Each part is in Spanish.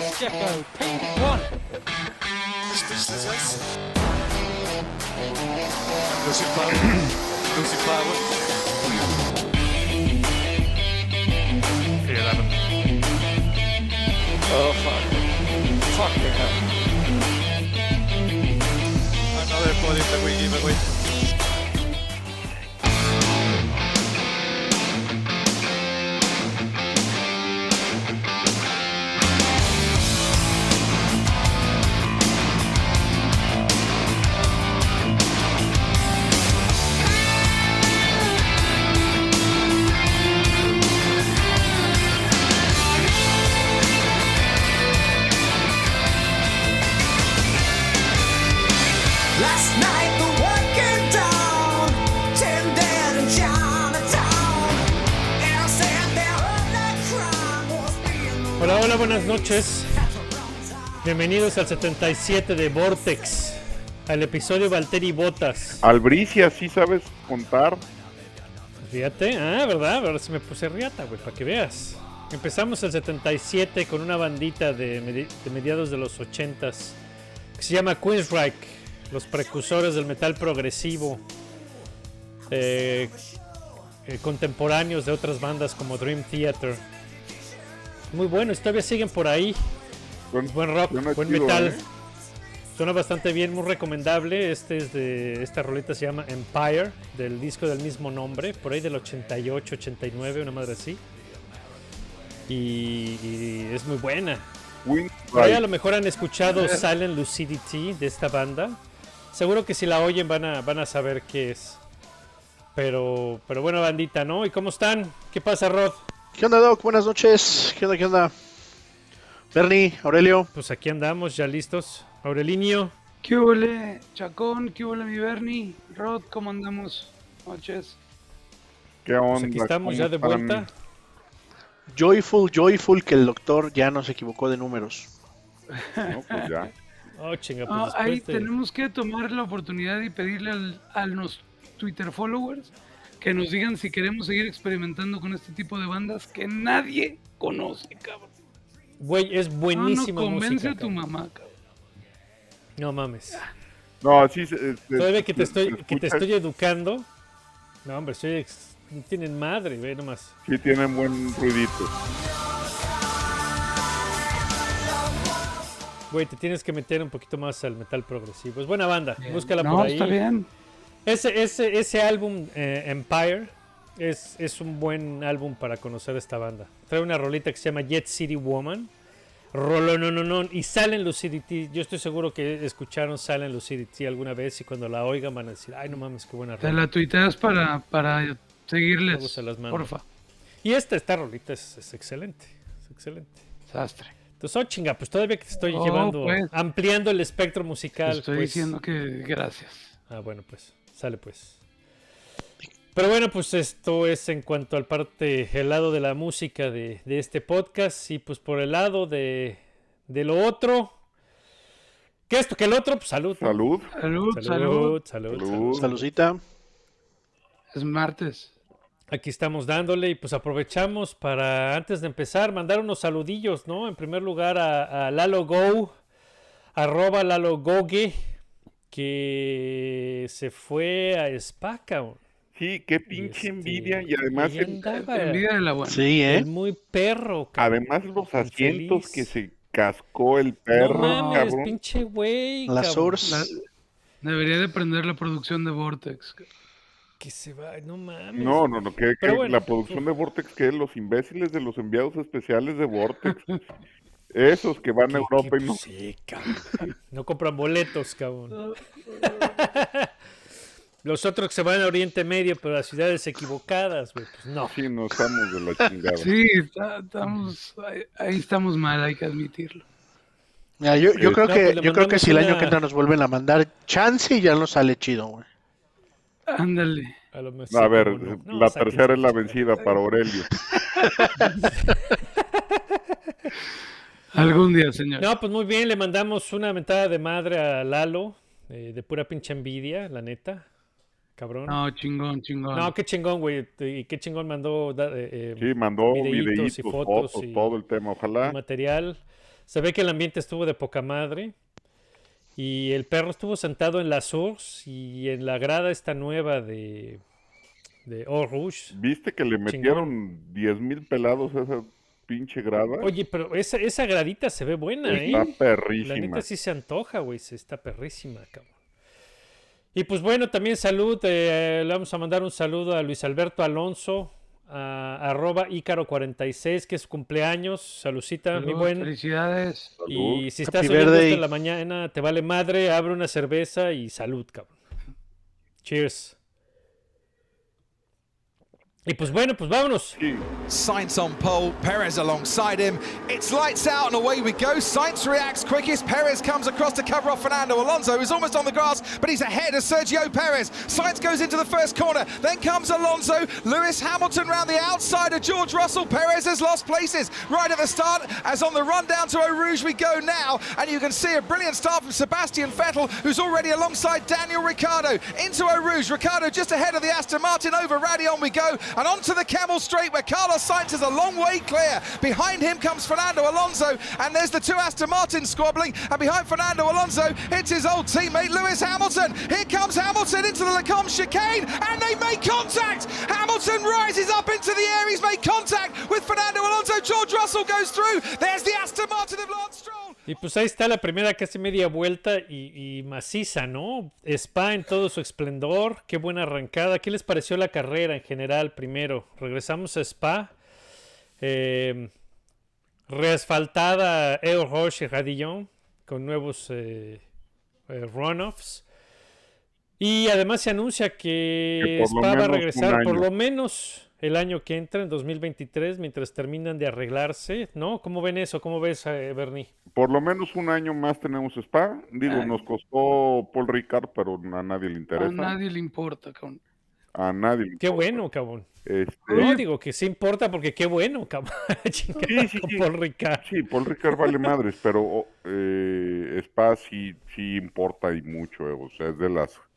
Yes, Jacko. P1. Speechless. Lucy Power. Lucy Power. P11. Oh fuck. Fucking hell. Another body that we give away. Noches. Bienvenidos al 77 de Vortex, al episodio Valtteri Botas. Albricia, ¿sí sabes contar? Fíjate, ah, ¿verdad? Ahora sí me puse riata, güey, para que veas. Empezamos el 77 con una bandita de, medi- de mediados de los 80s que se llama Queensryche, los precursores del metal progresivo, eh, eh, contemporáneos de otras bandas como Dream Theater. Muy buenos, todavía siguen por ahí. Suena- Buen rock, buen metal. ¿eh? Suena bastante bien, muy recomendable. Este es de esta roleta se llama Empire, del disco del mismo nombre, por ahí del 88, 89, una madre así. Y, y es muy buena. Por ahí a lo mejor han escuchado Silent Lucidity de esta banda. Seguro que si la oyen van a, van a saber qué es. Pero, pero bueno, bandita, ¿no? ¿Y cómo están? ¿Qué pasa, Rod? ¿Qué onda, Doc? Buenas noches. ¿Qué onda, qué onda? Bernie, Aurelio. Pues aquí andamos, ya listos. Aurelinio, ¿Qué huele, Chacón? ¿Qué huele, mi Bernie? Rod, ¿cómo andamos? Noches. ¿Qué onda? pues aquí estamos ¿Cómo ya de vuelta. Joyful, joyful que el doctor ya no se equivocó de números. No, pues ya. Oh, chinga, pues Ah, ahí tenemos que tomar la oportunidad y pedirle al- a los Twitter followers que nos digan si queremos seguir experimentando con este tipo de bandas que nadie conoce, cabrón. Güey, es No, no, buenísima convence música. a tu cabrón. mamá, cabrón. No mames. No, sí. se- se- Todavía que te estoy, que te estoy educando. No, hombre, soy ex- no tienen madre, ve nomás. Sí, tienen buen ruidito. Güey, te tienes que meter un poquito más al metal progresivo. Es buena banda, búscala no, por ahí. está bien. Ese, ese, ese álbum, eh, Empire, es, es un buen álbum para conocer esta banda. Trae una rolita que se llama Jet City Woman. Rolonononon. Y Silent Lucidity. Yo estoy seguro que escucharon Silent Lucidity alguna vez y cuando la oigan van a decir, ay, no mames, qué buena Te rola. la tuiteas para, para seguirles, se las porfa. Y esta, esta rolita es, es excelente. Es excelente. Sastre. Entonces, oh, chinga, pues todavía que te estoy Oh, llevando, pues. ampliando el espectro Te musical. estoy pues. diciendo que gracias. Ah, bueno, pues, sale pues. Pero bueno, pues esto es en cuanto al parte, el lado de la música de, de este podcast. Y pues por el lado de, de lo otro. ¿Qué esto? ¿Que el otro? Pues salud. Salud. Salud, salud. Salud, salud, Salud. salud. Saludcita. Es martes. Aquí estamos dándole y pues aprovechamos para, antes de empezar, mandar unos saludillos, ¿no? En primer lugar a, a Lalo Go, arroba Lalo Goge, que se fue a Spa, cabrón. Sí, qué pinche Este, envidia. Y además, ahí el- Envidia de la buena. Sí, ¿eh? el muy perro, cabrón. además los asientos que se cascó el perro, no mames, cabrón. pinche güey, La. Source. La- Debería de prender la producción de Vortex. Que se va, no mames. No, no, no, que, Pero que bueno. la producción de Vortex, que los imbéciles de los enviados especiales de Vortex. Esos que van a Europa y no. Sí, cabrón. No compran boletos, cabrón. Los otros que se van a Oriente Medio, pero a ciudades equivocadas, güey. Pues no. Sí, no estamos de la chingada. Sí, está- estamos, ahí, ahí estamos mal, hay que admitirlo. Mira, yo, yo Sí. creo No, que, pues yo creo que si el año una- que entra nos vuelven a mandar chance y ya nos sale chido, güey. Ándale. A, lo mejor No, a ver, no. No, la tercera es la vencida para Aurelio. Algún día, señor. No, pues muy bien, le mandamos una mentada de madre a Lalo, eh, de pura pinche envidia, la neta. Cabrón. No, No, chingón, chingón. qué chingón, güey. Y qué chingón mandó eh, eh, Sí, mandó Videitos videitos, y fotos, fotos y- todo el tema. Ojalá. material. Se ve que el ambiente estuvo de poca madre. Y el perro estuvo sentado en la Source y en la grada esta nueva de, de Rouge. ¿Viste que le Chingón. metieron 10 mil pelados a esa pinche grada? Oye, pero esa, esa gradita se ve buena, ¿eh? Está La perrísima. neta sí se antoja, güey. Se está perrísima, cabrón. Y pues bueno, también salud. eh, le vamos a mandar un saludo a Luis Alberto Alonso, a arroba Ícaro46, que es su cumpleaños. Salucita, mi Salud, buen. Felicidades. Salud. Y si estás Happy oyendo esto en la mañana, te vale madre, abre una cerveza y salud, cabrón. Cheers. Y pues bueno, pues vámonos. Sainz on pole, Perez alongside him. It's lights out and away we go. Sainz reacts quickest. Perez comes across to cover off Fernando Alonso, who's almost on the grass, but he's ahead of Sergio Perez. Sainz goes into the first corner. Then comes Alonso. Lewis Hamilton round the outside of George Russell. Perez has lost places right at the start. As on the run down to Eau Rouge we go now. And you can see a brilliant start from Sebastian Vettel, who's already alongside Daniel Ricciardo. Into Eau Rouge. Ricciardo just ahead of the Aston Martin. Over Radion we go. And onto the Camel Straight where Carlos Sainz is a long way clear. Behind him comes Fernando Alonso. And there's the two Aston Martins squabbling. And behind Fernando Alonso, it's his old teammate Lewis Hamilton. Here comes Hamilton into the Lecombe chicane. And they make contact. Hamilton rises up into the air. He's made contact with Fernando Alonso. George Russell goes through. There's the Aston Martin of Lance Stroll. Y pues ahí está la primera casi media vuelta y, y maciza, ¿no? Spa en todo su esplendor, qué buena arrancada. ¿Qué les pareció la carrera en general primero? Regresamos a Spa. Eh, reasfaltada Eau Roche y Radillon con nuevos eh, eh, runoffs. Y además se anuncia que, Spa va a menos un regresar por lo menos el año que entra, en 2023, mientras terminan de arreglarse, ¿no? ¿Cómo ven eso? ¿Cómo ves, eh, Bernie? Por lo menos un año más tenemos Spa. Digo, Ay. nos costó Paul Ricard, pero a nadie le A interesa. nadie le importa, cabrón. A nadie le Qué importa. bueno, cabrón. Este, No, digo que sí importa porque qué bueno, cabrón. Sí, sí, sí. Paul Ricard. Sí, Paul Ricard vale madres, pero oh, eh, Spa sí, sí importa y mucho, eh, o sea, es de las ¿Por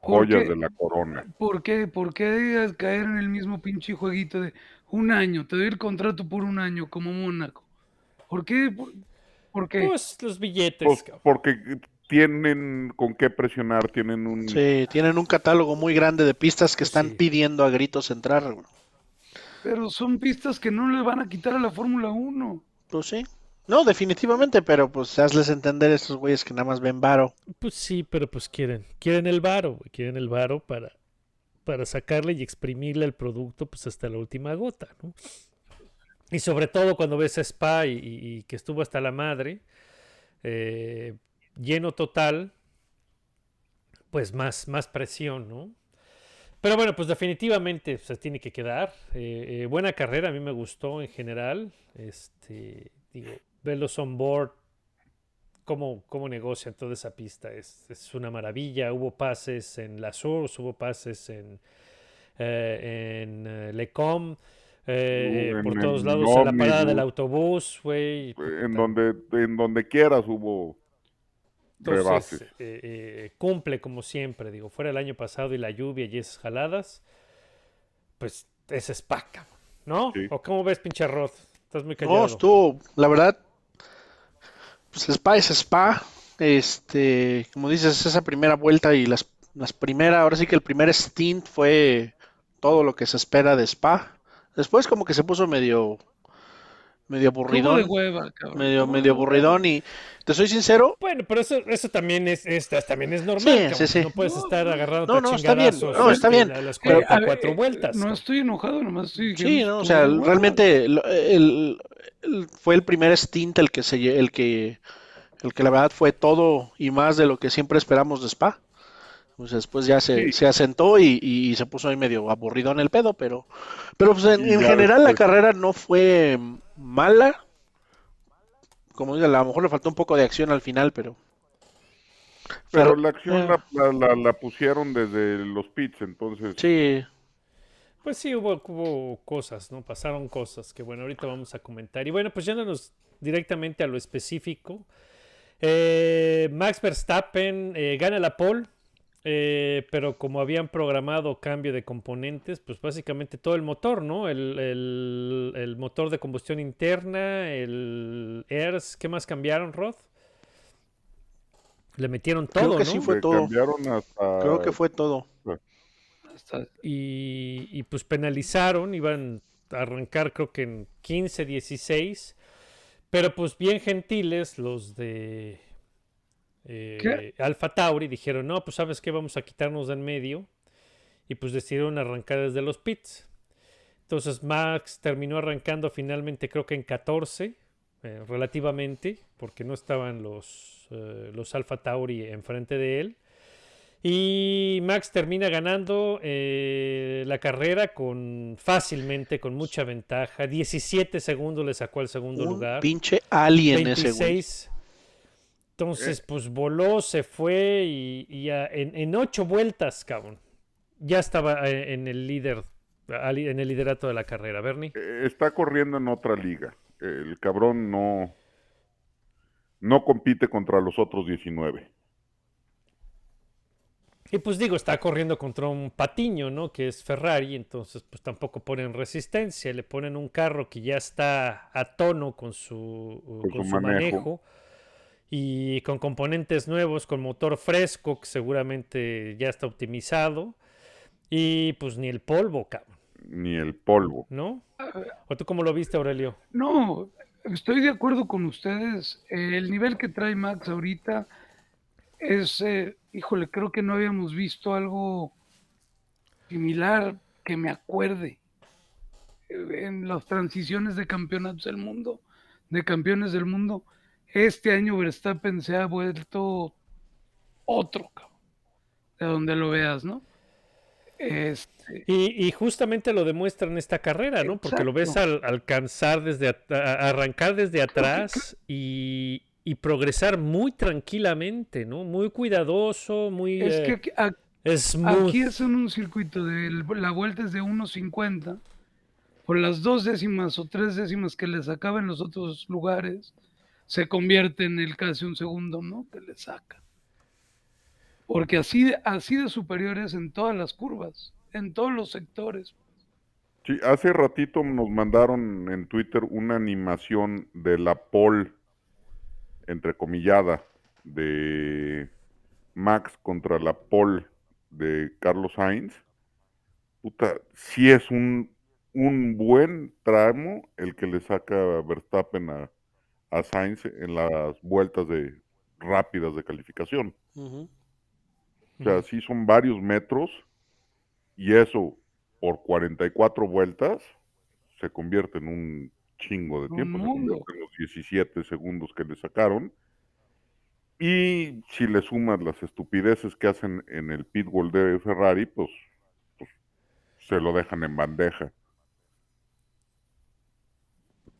joyas qué? de la corona. ¿Por qué? ¿Por qué caer en el mismo pinche jueguito de un año? Te doy el contrato por un año, como Mónaco. ¿Por qué? ¿Por, por qué? Pues los billetes, Pues, porque tienen con qué presionar, tienen un... Sí, tienen un catálogo muy grande de pistas que están Sí. pidiendo a gritos entrar. Pero son pistas que no le van a quitar a la Fórmula 1. Pues sí. No, definitivamente, pero pues hazles entender a estos güeyes que nada más ven varo. Pues sí, pero pues quieren, quieren el varo, quieren el varo para, para sacarle y exprimirle el producto pues hasta la última gota, ¿no? Y sobre todo cuando ves a Spa y que estuvo hasta la madre, eh, lleno total, pues más, más presión, ¿no? Pero bueno, pues definitivamente se tiene que quedar. Eh, eh, buena carrera, a mí me gustó en general. Este, digo, verlos on board, cómo, cómo negocian toda esa pista, es, es una maravilla. Hubo pases en La Source, hubo pases en, eh, en eh, Lecom, eh, por en todos lados, en la parada del autobús, güey. En donde, en donde quieras hubo Entonces, rebases. eh, eh, cumple como siempre, digo, fuera el año pasado y la lluvia y esas pues es Spa, cabrón, ¿no? Sí. ¿O cómo ves, pinche Rod? Estás muy callado. No, estuvo, la verdad, pues Spa es Spa. Este, como dices, esa primera vuelta y las, las primeras, ahora sí que el primer stint fue todo lo que se espera de Spa. Después como que se puso medio, medio aburridón, hueva, cabrón. medio, medio hueva. aburridón y te soy sincero, Bueno, pero eso, eso también es, es- también es normal, Sí, cabrón. sí, sí. No puedes estar agarrando No, no, está bien, no, está bien. a las Eh, a 44 ver, vueltas. No estoy enojado, nomás estoy Sí, diciendo, no, o sea, realmente el, el- fue el primer stint el que se lle- el que el que la verdad fue todo y más de lo que siempre esperamos de Spa. Pues después ya se, Sí. se asentó y, y se puso ahí medio aburrido en el pedo, pero pero pues en, general la carrera no fue mala. Como digo, a lo mejor le faltó un poco de acción al final, pero Pero Pero- la acción eh. la, la, la- la pusieron desde los pits, entonces sí, Pues sí, hubo, hubo cosas, ¿no? Pasaron cosas que, bueno, ahorita vamos a comentar. Y bueno, pues yéndonos directamente a lo específico. eh, Max Verstappen eh, gana la pole eh, pero como habían programado cambio de componentes, pues básicamente todo el motor, ¿no? El, el- el motor de combustión interna, el ERS, ¿qué más cambiaron, Rod? Le metieron todo, Creo que ¿no? sí fue Le todo. cambiaron hasta... Creo que fue todo. Y, y, pues penalizaron, iban a arrancar creo que en 15, 16, pero pues bien gentiles los de eh. Alfa Tauri dijeron, no, pues sabes qué, vamos a quitarnos de en medio y pues decidieron arrancar desde los pits. Entonces Max terminó arrancando finalmente creo que en 14, eh, relativamente, porque no estaban los, eh, los Alfa Tauri enfrente de él. Y Max termina ganando eh, la carrera con fácilmente, con mucha ventaja. 17 segundos le sacó al segundo Un lugar. pinche alien ese güey. 26. Entonces, pues voló, se fue y, y a- en, en ocho vueltas, cabrón. Ya estaba eh, en el líder, en el liderato de la carrera, Bernie. Eh, Está corriendo en otra liga. El cabrón no... No compite contra los otros 19. Y pues digo, está corriendo contra un patiño, ¿no? Que es Ferrari, entonces pues tampoco ponen resistencia, le ponen un carro que ya está a tono con su, con su su manejo. manejo. Y con componentes nuevos, con motor fresco que seguramente ya está optimizado y pues ni el polvo, cabrón, Ni el polvo. ¿no? ¿O tú cómo lo viste, Aurelio? No, estoy de acuerdo con ustedes. El nivel que trae Max ahorita es, eh, híjole, creo que no habíamos visto algo similar que me acuerde eh, en las transiciones de campeonatos del mundo, de campeones del mundo. Este año Verstappen se ha vuelto otro, cabrón, de donde lo veas, ¿no? Este, Y, y justamente lo demuestra en esta carrera, ¿no? Porque lo ves al alcanzar desde, a- arrancar desde atrás y, y progresar muy tranquilamente, ¿no? Muy cuidadoso, muy es eh, que aquí- a- smooth. Aquí es en un circuito de la vuelta es de 1.50. Por las dos décimas o tres décimas que le sacaba en los otros lugares, se convierte en el casi un segundo, ¿no? Que le saca. Porque así, así de superiores en todas las curvas, en todos los sectores. Sí, hace ratito nos mandaron en Twitter una animación de la pole, entrecomillada, de Max contra la pole de Carlos Sainz. Puta, sí es un, un buen tramo el que le saca Verstappen a, a Sainz en las vueltas de rápidas de calificación. O sea, sí son varios metros y eso por 44 vueltas se convierte en un chingo de tiempo. Se mundo. convierte en los 17 segundos que le sacaron. Y si le sumas las estupideces que hacen en el pitbull de Ferrari, pues, pues se lo dejan en bandeja.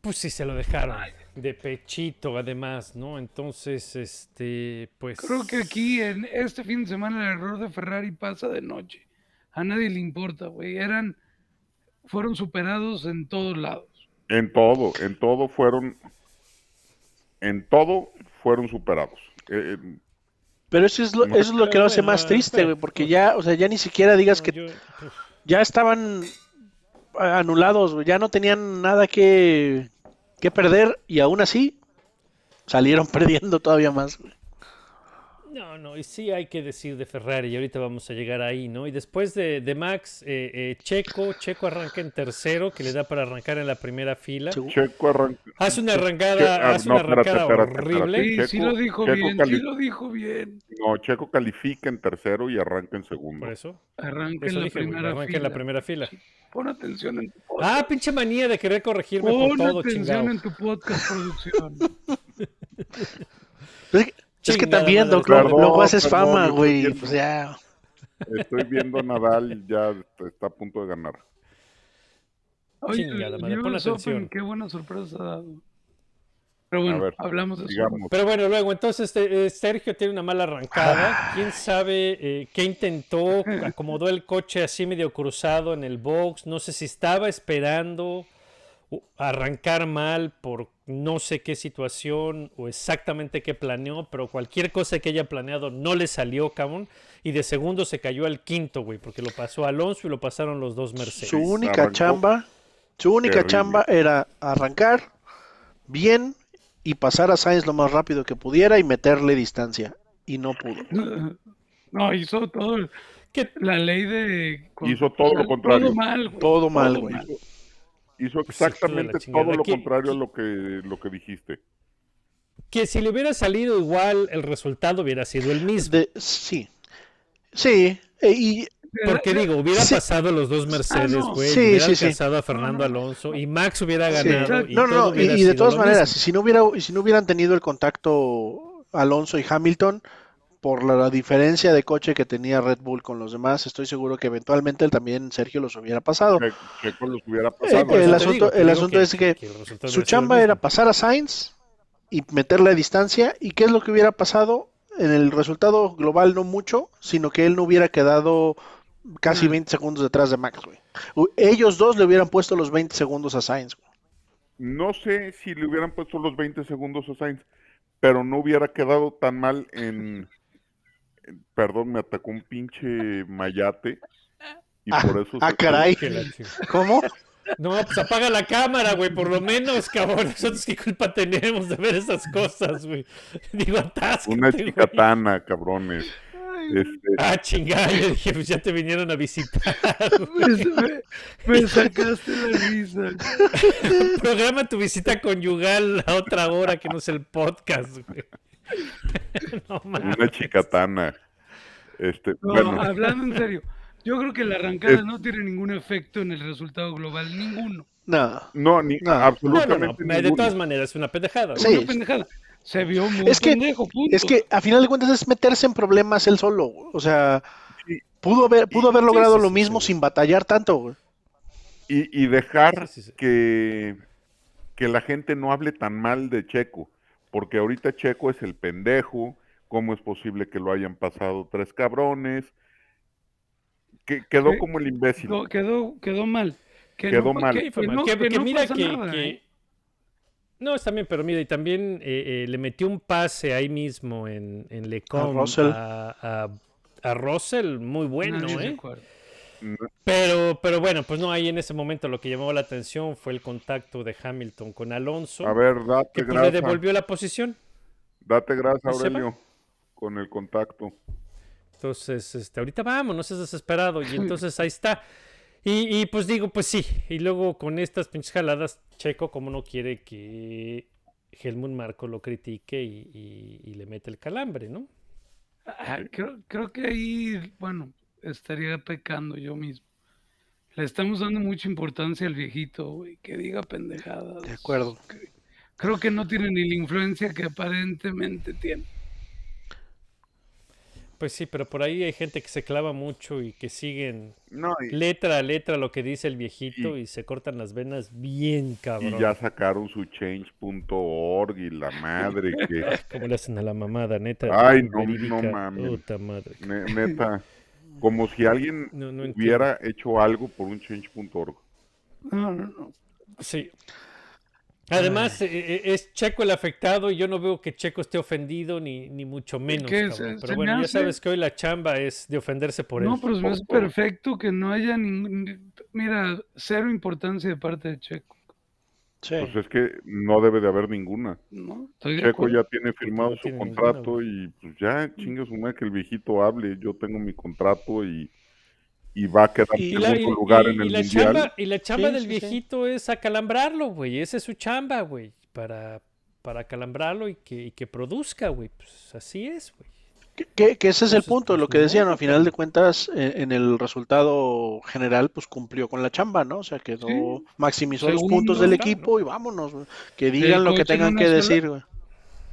Pues sí, se lo dejaron de pechito, además, ¿no? Entonces, este, pues. Creo que aquí, en este fin de semana, el error de Ferrari pasa de noche. A nadie le importa, güey. Eran, fueron superados en todos lados. En todo, en todo fueron, en todo fueron superados. Eh, eh, Pero eso es lo, No, eso es lo que pero lo hace bueno, más triste, güey, porque ya, o sea, ya ni siquiera digas no, que yo- pues, ya estaban ah, anulados, güey, ya no tenían nada que, que perder y aún así salieron perdiendo todavía más. güey. No, no, y sí hay que decir de Ferrari, y ahorita vamos a llegar ahí, ¿no? Y después de, de Max, eh, eh, Checo, Checo arranca en tercero, que le da para arrancar en la primera fila. Checo arranca. Hace una arrancada, ah, hace no, una arrancada espérate, horrible. espérate. Sí, sí lo dijo Checo bien, cali- sí lo dijo bien. No, Checo califica en tercero y arranca en segundo. Por eso, Arranca eso en la dije, arranca fila. en la primera fila. Pon atención en tu podcast. Ah, pinche manía de querer corregirme por Pon todo, atención chingado. en tu podcast, producción. Es que, también. Doc, luego- haces fama, güey, estoy pues ya. Estoy viendo a Nadal y ya está a punto de ganar. Oye, Chingada madre, pon Open, qué buena sorpresa ha dado. Pero bueno, ver, hablamos de eso. Pero bueno, luego, entonces este, eh, Sergio tiene una mala arrancada. ¿Quién sabe eh, qué intentó? Acomodó el coche así medio cruzado en el box. No sé si estaba esperando arrancar mal por no sé qué situación o exactamente qué planeó, pero cualquier cosa que haya planeado no le salió, cabrón. Y de segundo se cayó al quinto, güey, porque lo pasó Alonso y lo pasaron los dos Mercedes. Su única arrancó chamba, su única terrible. chamba era arrancar bien y pasar a Sainz lo más rápido que pudiera y meterle distancia. Y no pudo. No, hizo todo. el- ¿Qué? La ley de. Hizo todo lo contrario. Todo mal, güey. Todo mal, güey. Pues de la exactamente todo lo contrario a lo que, lo que dijiste. Que si le hubiera salido igual, el resultado hubiera sido el mismo. De- sí. Sí. e- y Porque digo, hubiera Sí. pasado los dos Mercedes, no. güey. Sí, hubiera sí, alcanzado a Fernando Alonso y Max hubiera Sí. ganado. y No, no, y, de todas maneras, mismo. si no hubiera, si no hubieran tenido el contacto Alonso y Hamilton, por la, la diferencia de coche que tenía Red Bull con los demás, estoy seguro que eventualmente él también Sergio los hubiera pasado. Checo los hubiera Eh, pasado. El asunto- digo, el asunto es que Su chamba era pasar a Sainz y meterle a distancia. ¿Y qué es lo que hubiera pasado? En el resultado global no mucho, sino que él no hubiera quedado casi 20 segundos detrás de Max, güey. Ellos dos le hubieran puesto los 20 segundos a Sainz, güey. No sé si le hubieran puesto los 20 segundos a Sainz, pero no hubiera quedado tan mal en... Perdón, me atacó un pinche mayate. Y Ah, por eso... ah, se- caray. ¿Cómo? No, pues apaga la cámara, güey, por lo menos, cabrón. Nosotros qué culpa tenemos de ver esas cosas, güey. Digo, atáscate, Una chicatana, cabrones. Este, Ah, chingada, yo dije, pues ya te vinieron a visitar. Me, me- me sacaste la risa. Programa tu visita conyugal a otra hora que no es el podcast, güey. No una chicatana. Este, No, bueno, hablando en serio, yo creo que la arrancada Es- no tiene ningún efecto en el resultado global, ninguno. No. no, ni No. No, no, no. absolutamente De todas maneras, es una pendejada. Sí. Una pendejada. Se vio muy Es que- pendejo, punto. Es que a final de cuentas es meterse en problemas él solo. güey. O sea, Sí. pudo haber, pudo haber Sí, logrado sí, lo mismo sí. sin batallar tanto. Y, y dejar Sí, sí, sí. Que, que la gente no hable tan mal de Checo, porque ahorita Checo es el pendejo, ¿cómo es posible que lo hayan pasado tres cabrones? Que, quedó como el imbécil. quedó, quedó, quedó mal. Que Quedó no- mal. Que no- no mira que, nada, ¿eh? No, está bien, pero mira, y también eh, eh, le metió un pase ahí mismo en, en Lecom a, a- a Russell, muy bueno, ¿eh? Pero, pero bueno, pues no, ahí en ese momento lo que llamó la atención fue el contacto de Hamilton con Alonso, A ver, date que pues, le grasa, devolvió la posición. date grasa, ¿Y se va? Aurelio, con el contacto. Entonces, este, ahorita vamos, no seas desesperado. Y entonces ahí está. Y, y, pues digo, pues sí. Y luego con estas pinches jaladas, Checo, como no quiere que Helmut Marco lo critique y, y- y le mete el calambre, ¿no? Ah, creo, creo que ahí, bueno, estaría pecando yo mismo. Le estamos dando mucha importancia al viejito, güey, que diga pendejadas. De acuerdo. Creo que no tiene ni la influencia que aparentemente tiene. Pues sí, pero por ahí hay gente que se clava mucho y que siguen No, y, letra a letra lo que dice el viejito y se cortan las venas bien cabrón. y ya sacaron su change.org y la madre que, Como le hacen a la mamada, neta. Ay, no, no mames. Puta madre. ne- neta, como si alguien No, no hubiera hecho algo por un change.org. No, no, no. Sí. Además, eh, eh, es Checo el afectado y yo no veo que Checo esté ofendido ni, ni mucho menos. que cabrón. se- Pero se me bueno, ya sabes que hoy la chamba es de ofenderse por No, él. pero por hace todo. perfecto que no haya ningún... Mira, cero importancia de parte de Checo, Sí. Pues es que no debe de haber ninguna. Checo ya tiene firmado no su tiene contrato y pues ya, chingue su madre que el viejito hable. Yo tengo mi contrato y, y va a quedar Y en la, segundo y- lugar y- en y el la mundial. chamba, y la chamba Sí, del sí, sí. viejito es acalambrarlo, güey. Esa es su chamba, güey. Para, para acalambrarlo y que, y que produzca, güey. Pues así es, güey. Que, que- ese es el punto, pues, lo que decían, modo, a final de cuentas, eh, en el resultado general, pues cumplió con la chamba, ¿no? O sea, quedó, Sí. maximizó los puntos del claro. equipo y vámonos, que digan lo que tengan que sola- decir, güey.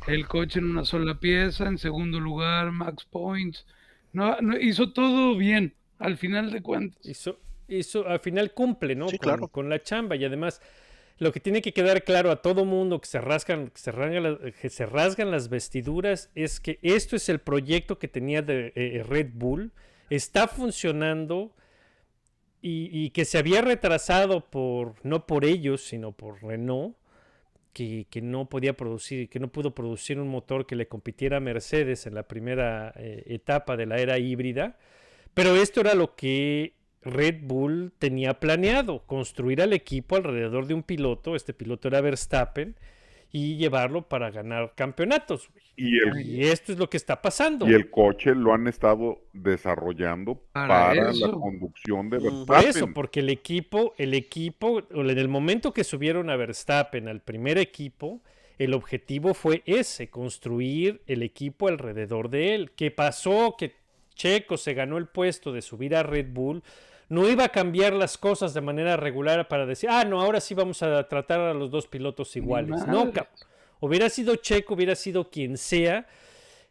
El coche en una sola pieza, en segundo lugar, max points. No, no, hizo todo bien, al final de cuentas. Hizo, hizo, al final cumple, ¿no? Sí, con, claro. con la chamba. Y además, lo que tiene que quedar claro a todo mundo que se rasgan, que se rasgan, las- vestiduras es que esto es el proyecto que tenía de eh, Red Bull. Está funcionando. y, que se había retrasado por, no por ellos, sino por Renault, que, que no podía producir, que no pudo producir un motor que le compitiera a Mercedes en la primera eh, etapa de la era híbrida. Pero esto era lo que Red Bull tenía planeado, construir al equipo alrededor de un piloto, este piloto era Verstappen, y llevarlo para ganar campeonatos. Y el, Y esto es lo que está pasando. y el coche lo han estado desarrollando Para para, la conducción de Mm. Por Verstappen. eso, porque el equipo, el equipo, o en el momento que subieron a Verstappen al primer equipo, el objetivo fue ese, construir el equipo alrededor de él. ¿Qué pasó? Que Checo se ganó el puesto de subir a Red Bull. No iba a cambiar las cosas de manera regular para decir, ah, no, ahora sí vamos a tratar a los dos pilotos iguales. No, cabrón. Hubiera sido Checo, hubiera sido quien sea,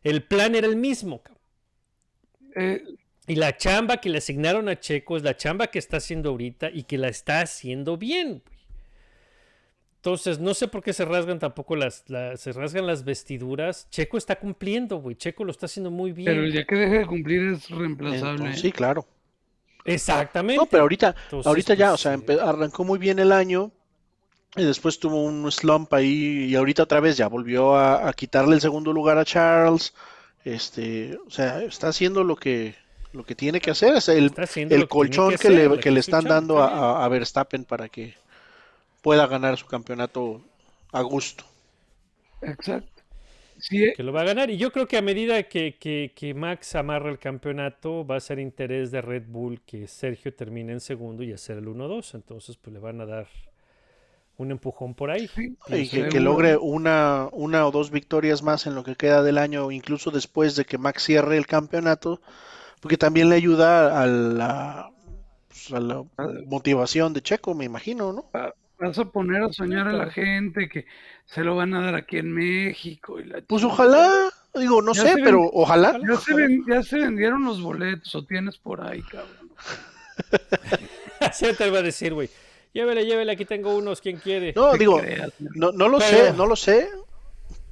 el plan era el mismo, cabrón. Eh, Y la chamba que le asignaron a Checo es la chamba que está haciendo ahorita y que la está haciendo bien. güey. Entonces, no sé por qué se rasgan tampoco las, la- se rasgan las vestiduras. Checo está cumpliendo, güey. Checo lo está haciendo muy bien. pero el día que deje de cumplir es reemplazable. Entonces, sí, claro. Exactamente. No, pero ahorita, Entonces, ahorita ya, o pues, sea, eh, empe- arrancó muy bien el año y después tuvo un slump ahí y ahorita otra vez ya volvió a, a quitarle el segundo lugar a Charles. Este, o sea, está haciendo lo que lo que tiene que hacer, es el, el colchón que que, hacer, le, que le están dando a Verstappen para que pueda ganar su campeonato a gusto. Exacto. Sí, eh, que lo va a ganar. Y yo creo que a medida que, que- que Max amarra el campeonato, va a ser interés de Red Bull que Sergio termine en segundo y hacer el 1-2. Entonces, pues le van a dar un empujón por ahí. sí, Y que, que logre una, una o dos victorias más en lo que queda del año, incluso después de que Max cierre el campeonato, porque también le ayuda a la, pues, a la motivación de Checo, me imagino, ¿no? Vas a poner a soñar a la gente que se lo van a dar aquí en México. Y la Pues ojalá, digo, no Ya sé, pero ojalá. Ya se, ven- ya se vendieron los boletos o tienes por ahí, cabrón. Así te va a decir, güey. Llévele, llévele, aquí tengo unos, ¿quién quiere? No, digo, creas, ¿no? no, lo Pero- sé, no lo sé,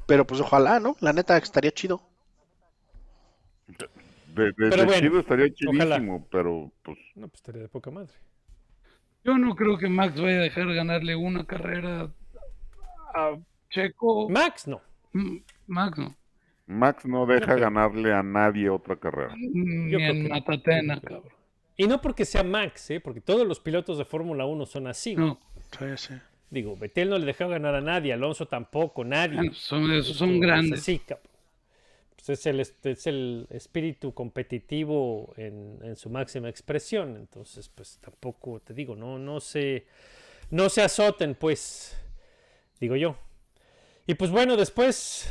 pero pues ojalá, ¿no? La neta estaría chido. De, de- Pero de bueno, chido estaría ojalá. chidísimo, pero pues No, pues estaría de poca madre. Yo no creo que Max vaya a dejar ganarle una carrera a Checo. Max, no. Max no. Max no deja creo. ganarle a nadie otra carrera. Ni Yo en no. Matatena, cabrón. Y no porque sea Max, ¿eh? porque todos los pilotos de Fórmula 1 son así. No, Sí, sí. Digo, Betel no le dejó ganar a nadie, Alonso tampoco, nadie. bueno, son, esos son grandes. así, cabrón. Pues es, el, es el espíritu competitivo en, en su máxima expresión. Entonces, pues tampoco, te digo, no, no se, no se azoten, pues, digo yo. Y pues bueno, después...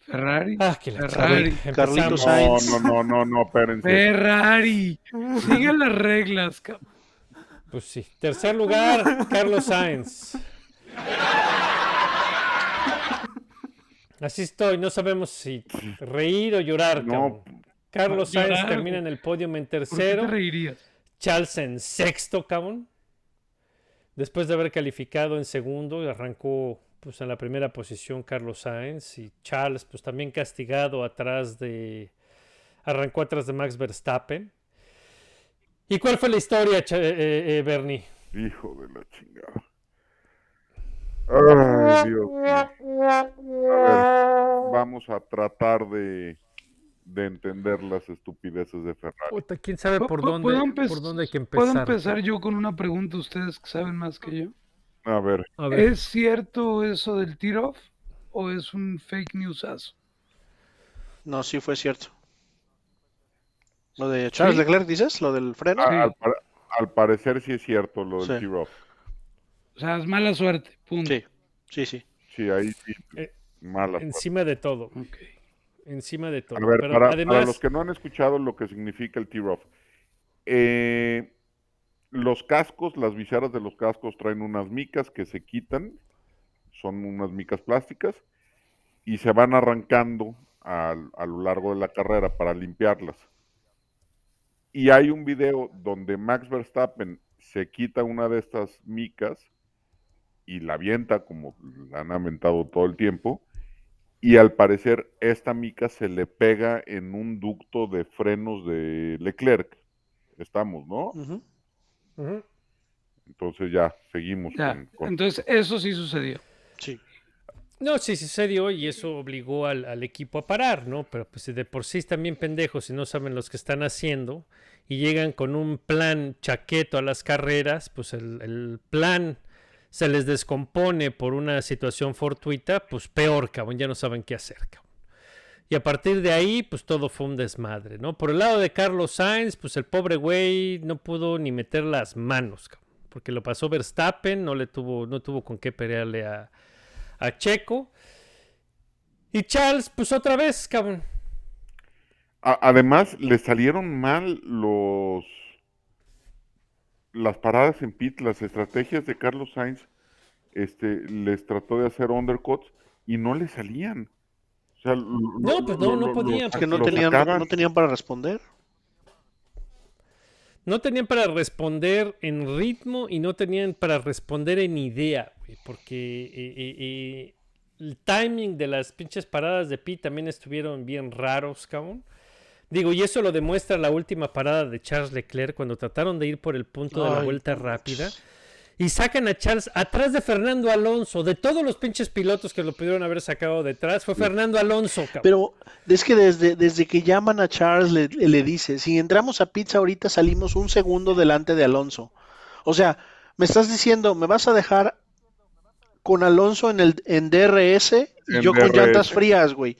Ferrari. Ah, que la Ferrari. Carlitos. Sainz. No, no, no, no, no, espérense. Ferrari. Sigue las reglas, cabrón. Pues sí. Tercer lugar, Carlos Sainz. Así estoy, no sabemos si reír o llorar. No, cabrón. Carlos Llorar, Sainz termina en el podium en ¿Por qué tercero. te reirías? Charles en sexto, cabrón. Después de haber calificado en segundo, arrancó pues en la primera posición Carlos Sainz y Charles pues también castigado atrás de arrancó atrás de Max Verstappen. ¿Y cuál fue la historia, Cha- eh, eh, Bernie? hijo de la chingada. Ay, Dios mío. A ver, vamos a tratar de, de entender las estupideces de Ferrari. Puta, ¿Quién sabe ¿Pu- por dónde, por dónde hay que ¿Puedo empezar? empezar yo con una pregunta? Ustedes que saben más que yo. A ver, A ver, ¿Es cierto eso del tiro-off o es un fake newsazo? No, sí fue cierto. Lo de Charles ¿Sí? Leclerc, dices, lo del freno. a- al, par- al parecer sí es cierto lo del Sí. T-Rough. O sea, es mala suerte. Punto. Sí, sí, sí. Sí, ahí sí. Eh, mala suerte. encima de todo, Ok. encima de todo. A ver, Pero para, para además, los que no han escuchado lo que significa el T-Rough, eh, los cascos, las viseras de los cascos traen unas micas que se quitan, son unas micas plásticas, y se van arrancando al- a, lo largo de la carrera para limpiarlas. Y hay un video donde Max Verstappen se quita una de estas micas y la avienta como la han aventado todo el tiempo. Y al parecer esta mica se le pega en un ducto de frenos de Leclerc. Estamos, ¿no? Entonces ya seguimos Ya, con, con- entonces eso sí sucedió. Sí. No, sí sucedió y eso obligó al, al equipo a parar, ¿no? Pero pues si de por sí están bien pendejos y no saben los que están haciendo y llegan con un plan chaqueto a las carreras, pues el, el plan se les descompone por una situación fortuita, pues peor, cabrón, ya no saben qué hacer, cabrón. Y a partir de ahí, pues todo fue un desmadre, ¿no? Por el lado de Carlos Sainz, pues el pobre güey no pudo ni meter las manos, cabrón, porque lo pasó Verstappen, no le tuvo, no tuvo con qué pelearle a, a Checo. Y Charles, pues otra vez, cabrón. Además, le salieron mal los las paradas en pit, las estrategias de Carlos Sainz, este, les trató de hacer undercuts y no le salían. O sea, lo- No, lo- pues no, lo- no lo- podían, Es que no lo tenían, no tenían para responder. No tenían para responder en ritmo y no tenían para responder en idea, güey, porque eh, eh, eh, el timing de las pinches paradas de Pete también estuvieron bien raros, cabrón. Digo, y eso lo demuestra la última parada de Charles Leclerc cuando trataron de ir por el punto de la Ay, vuelta rápida. Y sacan a Charles atrás de Fernando Alonso. De todos los pinches pilotos que lo pudieron haber sacado detrás, fue Fernando Alonso, cabrón. Pero es que desde, desde que llaman a Charles le, le dice, si entramos a pizza ahorita salimos un segundo delante de Alonso. O sea, me estás diciendo, me vas a dejar con Alonso en el en DRS y En yo con llantas frías, güey.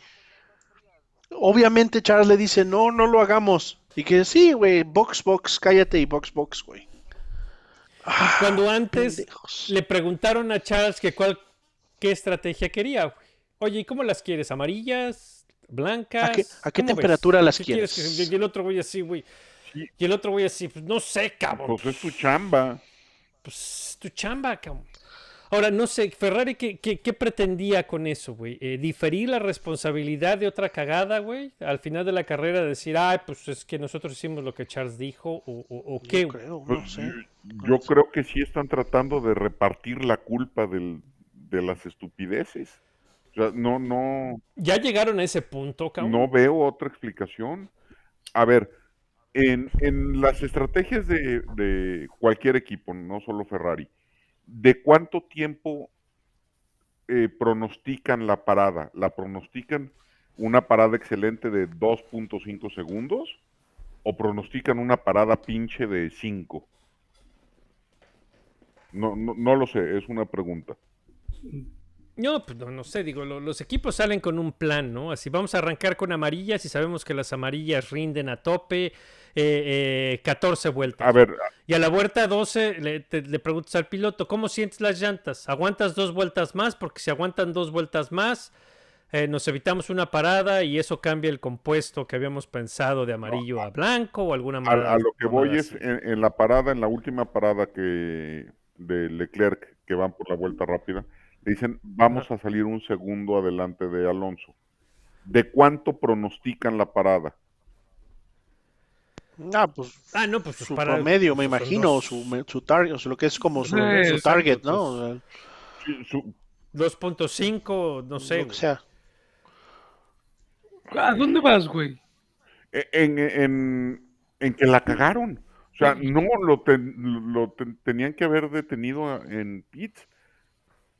Obviamente Charles le dice, no, no lo hagamos. Y que sí, güey, box, box, cállate y box, box, güey. Ah, Cuando antes pendejos. le preguntaron a Charles que cuál, qué estrategia quería, güey. Oye, ¿y cómo las quieres? ¿Amarillas? ¿Blancas? ¿A qué- a qué ¿Cómo ves? temperatura las ¿Qué quieres? y el otro güey así, güey. Y el otro güey así, pues no sé, cabrón. Pues es su chamba. Pues tu chamba, cabrón. Ahora, no sé, Ferrari, ¿qué, qué, qué pretendía con eso, güey? Eh, ¿Diferir la responsabilidad de otra cagada, güey? Al final de la carrera decir, ay, pues es que nosotros hicimos lo que Charles dijo, o, o- o qué, Yo creo, Pues, no sé. yo- Yo creo que sí están tratando de repartir la culpa del- de las estupideces. O sea, no, no, ¿Ya llegaron a ese punto, cabrón? no veo otra explicación. A ver, en, en las estrategias de, de cualquier equipo, no solo Ferrari, ¿de cuánto tiempo eh, pronostican la parada? ¿La pronostican una parada excelente de 2.5 segundos o pronostican una parada pinche de 5? No, no, no lo sé, es una pregunta. No, pues no, no sé, digo, lo- los equipos salen con un plan, ¿no? Así vamos a arrancar con amarillas y sabemos que las amarillas rinden a tope eh, eh, 14 vueltas. A ver, Y a la vuelta 12 le, te- le preguntas al piloto, ¿cómo sientes las llantas? ¿Aguantas dos vueltas más? Porque si aguantan dos vueltas más, eh, nos evitamos una parada y eso cambia el compuesto que habíamos pensado de amarillo a blanco o alguna manera. a lo que voy es en, en la parada, en la última parada que de Leclerc, que van por la vuelta rápida, le dicen, vamos a salir un segundo adelante de Alonso. ¿De cuánto pronostican la parada? Ah, pues Ah, no, pues su para- promedio, me pues, imagino, dos- su, su target, o sea, lo que es como su, su exacto, target, pues. ¿no? O sea, su- 2.5, no sé. lo que sea. ¿A dónde vas, güey? e- en, en- en que la cagaron. O sea, no lo, ten- lo ten- tenían que haber detenido en pits.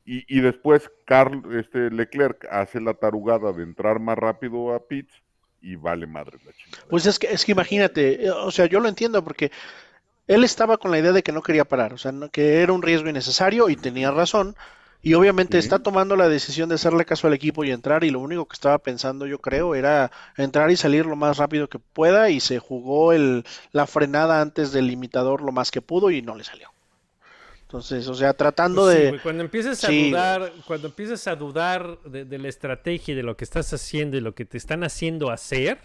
Y, y después Carl, este Leclerc hace la tarugada de entrar más rápido a pits y vale madre la chingada. Pues es que, es que imagínate, eh, o sea, yo lo entiendo porque él estaba con la idea de que no quería parar, o sea, que era un riesgo innecesario y tenía razón. Y obviamente Sí. está tomando la decisión de hacerle caso al equipo y entrar y lo único que estaba pensando yo creo era entrar y salir lo más rápido que pueda y se jugó el, la frenada antes del limitador lo más que pudo y no le salió. Entonces, o sea, tratando Pues sí, de... güey, cuando empiezas a Sí, dudar, cuando empiezas a dudar de, de la estrategia y de lo que estás haciendo y lo que te están haciendo hacer,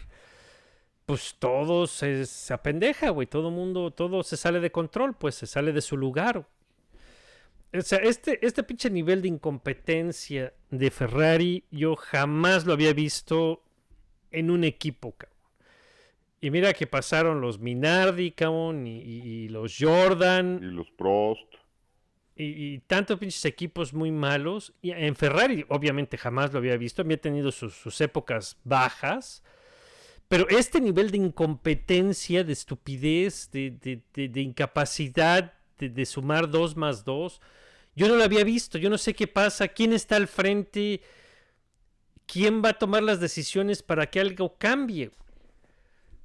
pues todo se, se apendeja, güey. Todo mundo, todo se sale de control, pues se sale de su lugar. O sea, este, este pinche nivel de incompetencia de Ferrari, yo jamás lo había visto en un equipo, cabrón. Y mira que pasaron los Minardi, cabrón, y, y- y los Jordan, Y los Prost. Y, tantos pinches equipos muy malos. Y en Ferrari, obviamente, jamás lo había visto. Había tenido sus, sus épocas bajas. Pero este nivel de incompetencia, de estupidez, de, de- de- incapacidad de, sumar dos más dos, yo no lo había visto. Yo no sé qué pasa, quién está al frente, quién va a tomar las decisiones para que algo cambie.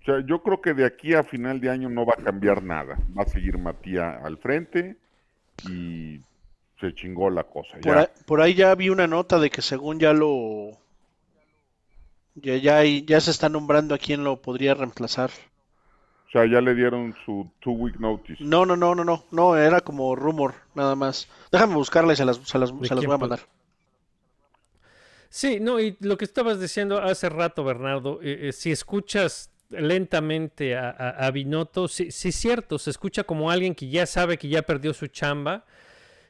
O yo creo que de aquí a final de año no va a cambiar nada. Va a seguir Matías al frente y se chingó la cosa. Por Ya. ahí, por ahí ya vi una nota de que según ya lo... Ya, ya, ya se está nombrando a quién lo podría reemplazar. O sea, ya le dieron su two week notice. No, no, no, no, no, no, era como rumor, nada más. Déjame buscarla y se las, se las, ¿De se las voy a mandar. Sí, no, y lo que estabas diciendo hace rato, Bernardo, eh, eh, si escuchas lentamente a, a, a Binotto, sí, sí es cierto, se escucha como alguien que ya sabe que ya perdió su chamba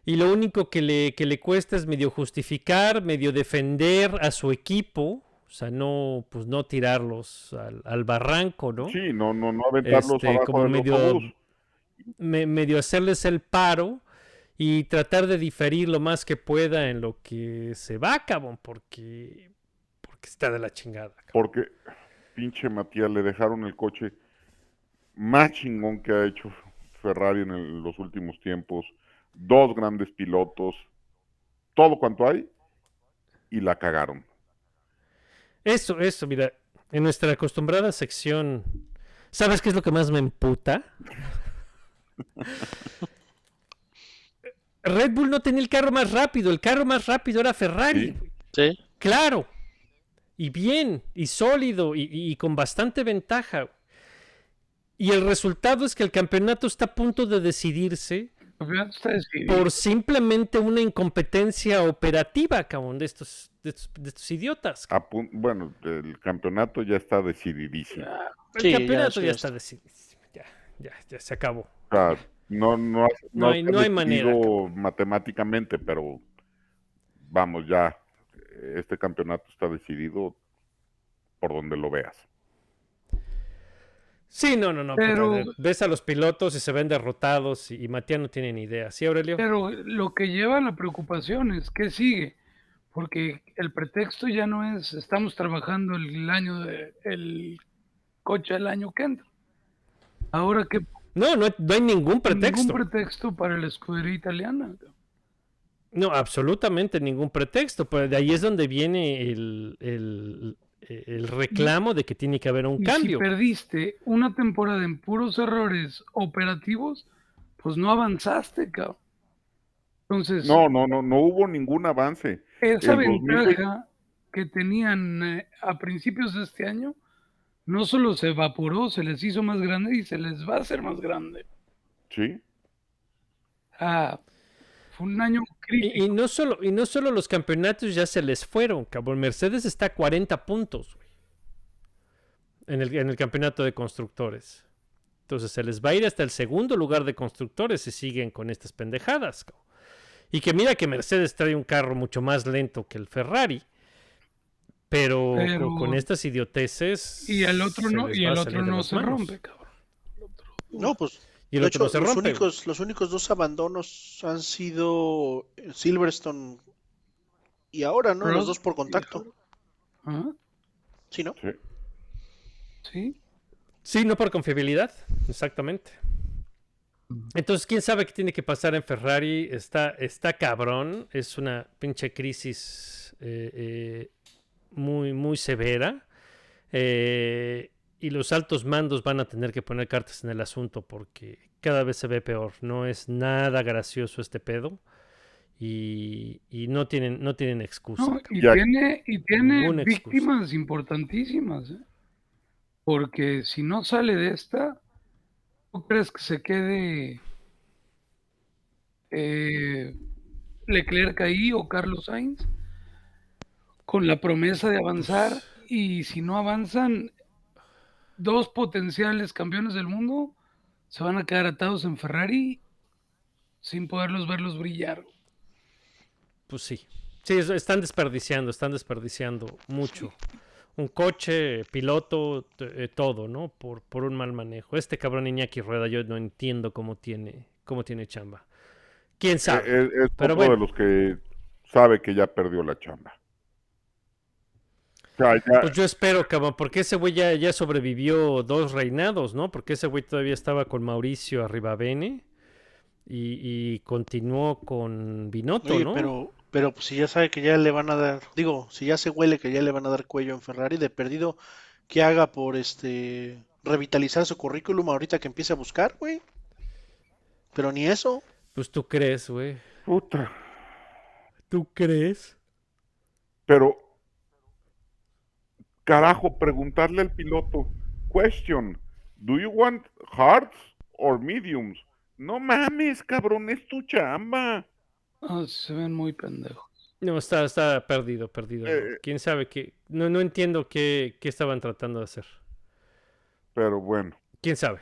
y lo único que le, que le cuesta es medio justificar, medio defender a su equipo, o sea, no, pues no tirarlos al, al barranco, ¿no? Sí, no, no, no aventarlos Este, abajo como del medio, me- medio hacerles el paro y tratar de diferir lo más que pueda en lo que se va, cabrón, porque, porque está de la chingada. cabrón. Porque, pinche Matías, le dejaron el coche más chingón que ha hecho Ferrari en el- los últimos tiempos. Dos grandes pilotos, todo cuanto hay, y la cagaron. Eso, eso, mira, en nuestra acostumbrada sección, ¿sabes qué es lo que más me emputa? Red Bull no tenía el carro más rápido, el carro más rápido era Ferrari. Sí. Claro. Y bien, y sólido, y, y con bastante ventaja. Y el resultado es que el campeonato está a punto de decidirse por simplemente una incompetencia operativa, cabrón, de estos, de estos, de estos idiotas. A pun- bueno, el campeonato ya está decididísimo. El Sí, campeonato ya, ya está decidido. Ya, ya, ya se acabó. O sea, no, no, ha- No hay- no hay manera, matemáticamente, pero vamos, ya, este campeonato está decidido por donde lo veas. Sí, no, no, no. Pero- ves a los pilotos y se ven derrotados y, y Matías no tiene ni idea. ¿Sí, Aurelio? Pero lo que lleva a la preocupación es qué sigue, porque el pretexto ya no es estamos trabajando el año de, el coche el año que entra. Ahora que No, no, no hay ningún pretexto. ningún pretexto para la escudería italiana. No, absolutamente ningún pretexto. Pero de ahí es donde viene el, el- el reclamo de que tiene que haber un Y cambio. si perdiste una temporada en puros errores operativos, pues no avanzaste, cabrón. Entonces, No, no, no, no hubo ningún avance. esa el 2020 ventaja que tenían eh, a principios de este año, no solo se evaporó, se les hizo más grande y se les va a hacer más grande. Sí, Ah, fue un año crítico. y no solo, y no solo los campeonatos ya se les fueron, cabrón. Mercedes está a 40 puntos güey, en, el, en el campeonato de constructores. Entonces se les va a ir hasta el segundo lugar de constructores si siguen con estas pendejadas. cabrón. Y que mira que Mercedes trae un carro mucho más lento que el Ferrari. Pero, con- Pero- con, estas idioteces. Y el otro no, y el otro no se rompe, cabrón. No, pues. Y el de otro hecho, no se los, rompe. únicos, los únicos dos abandonos han sido Silverstone y ahora, ¿no? Los dos por contacto. Sí, ¿no? sí. sí. Sí, no por confiabilidad, exactamente. Entonces, quién sabe qué tiene que pasar en Ferrari. Está, está cabrón. Es una pinche crisis eh, eh, muy, muy severa. Eh, y los altos mandos van a tener que poner cartas en el asunto porque cada vez se ve peor. No es nada gracioso este pedo. Y, y no tienen, no tienen excusa. No, y tiene, y tiene Ninguna excusa. víctimas importantísimas, ¿eh? Porque si no sale de esta, ¿tú crees que se quede eh, Leclerc ahí o Carlos Sainz? Con la promesa de avanzar, y si no avanzan, dos potenciales campeones del mundo se van a quedar atados en Ferrari sin poderlos verlos brillar. Pues sí. Sí, es- están desperdiciando, están desperdiciando mucho. Un coche, piloto, eh, todo, ¿no? Por, por un mal manejo. Este cabrón Iñaki Rueda, yo no entiendo cómo tiene, cómo tiene chamba. ¿Quién sabe? Eh, Es, es Pero otro bueno. de los que sabe que ya perdió la chamba. O sea, ya, Pues yo espero, cabrón, porque ese güey ya, ya sobrevivió dos reinados, ¿no? Porque ese güey todavía estaba con Mauricio Arribavene y, y continuó con Binotto, Oye, ¿no? pero, pero pues, si ya sabe que ya le van a dar, digo, si ya se huele que ya le van a dar cuello en Ferrari, de perdido, que haga por este revitalizar su currículum ahorita que empiece a buscar, güey. Pero ni eso. Pues tú crees, güey. puta. ¿Tú crees? Pero, carajo, preguntarle al piloto, question, do you want hards or mediums? No mames, cabrón, es tu chamba. Ah, se ven muy pendejos. No, está, está perdido, perdido. Eh. ¿Quién sabe qué? No, no entiendo qué, qué estaban tratando de hacer. Pero bueno, ¿Quién sabe?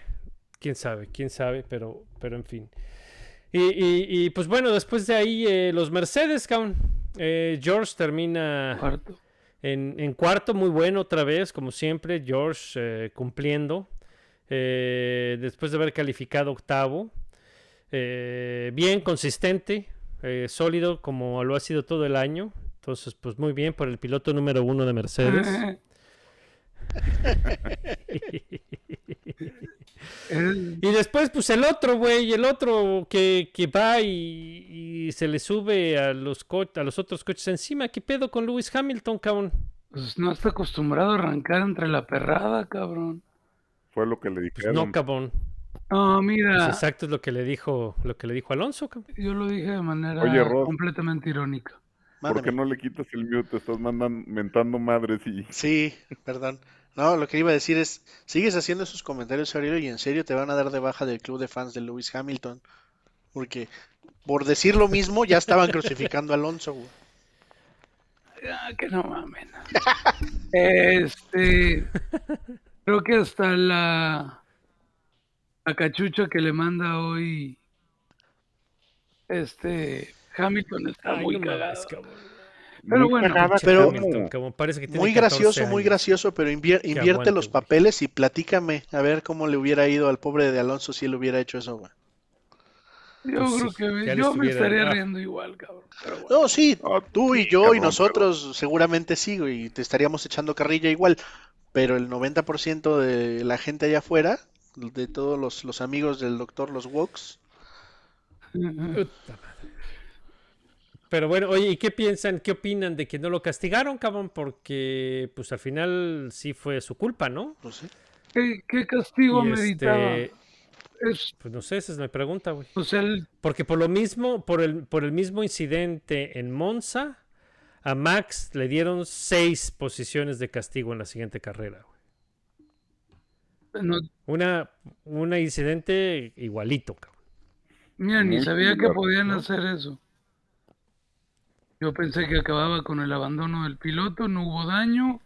¿Quién sabe? ¿Quién sabe? Pero, pero en fin. Y, y- y, pues bueno, después de ahí eh, los Mercedes, cabrón. Eh, George termina Cuarto. En, en cuarto, muy bueno otra vez, como siempre. George eh, cumpliendo. Eh, después de haber calificado octavo. Eh, bien, consistente, sólido, como lo ha sido todo el año. Entonces, pues muy bien por el piloto número uno de Mercedes. El- Y después, pues el otro, güey, el otro que, que va y, y se le sube a los, co- a los otros coches encima. ¿Qué pedo con Lewis Hamilton, cabrón? pues no está acostumbrado a arrancar entre la perrada, cabrón. fue lo que le Pues dijeron. no, cabrón. No, Pues mira, exacto es lo que le dijo, lo que le dijo Alonso, cabrón. yo lo dije de manera Oye, completamente irónica. ¿Por qué no le quitas el mute? Te estás mandan, mentando madres y... Sí, perdón. No, lo que iba a decir es, sigues haciendo esos comentarios, Ariel, y en serio te van a dar de baja del club de fans de Lewis Hamilton. Porque por decir lo mismo ya estaban crucificando a Alonso, güey. Ah, que no mamen. Este, creo que hasta la, la cachucha que le manda hoy este Hamilton está Ay, muy no cagado. Pero Muy bueno, cagada, pero- cabrón, parece que tiene Muy 14 gracioso, muy gracioso, pero invier- invierte aguante, los güey. papeles y platícame a ver cómo le hubiera ido al pobre de Alonso si él hubiera hecho eso, güey. yo Pues creo sí, que yo me estaría riendo igual, cabrón. Pero bueno. No, sí, Ah, tú y sí, yo y nosotros seguramente sí, y te estaríamos echando carrilla igual, pero el 90% de la gente allá afuera, de todos los, los amigos del doctor, los Woks, Puta madre. Pero bueno, oye, ¿y qué piensan, qué opinan de que no lo castigaron, cabrón? Porque, pues al final sí fue su culpa, ¿no? pues sí. ¿Qué, qué castigo Y meritaba? este, Es, pues no sé, esa es mi pregunta, güey. el- Porque por lo mismo, por el, por el mismo incidente en Monza, a Max le dieron seis posiciones de castigo en la siguiente carrera, güey. no, Una, un incidente igualito, cabrón. mira, ni sabía que podían ¿no? hacer eso. Yo pensé que acababa con el abandono del piloto, no hubo daño.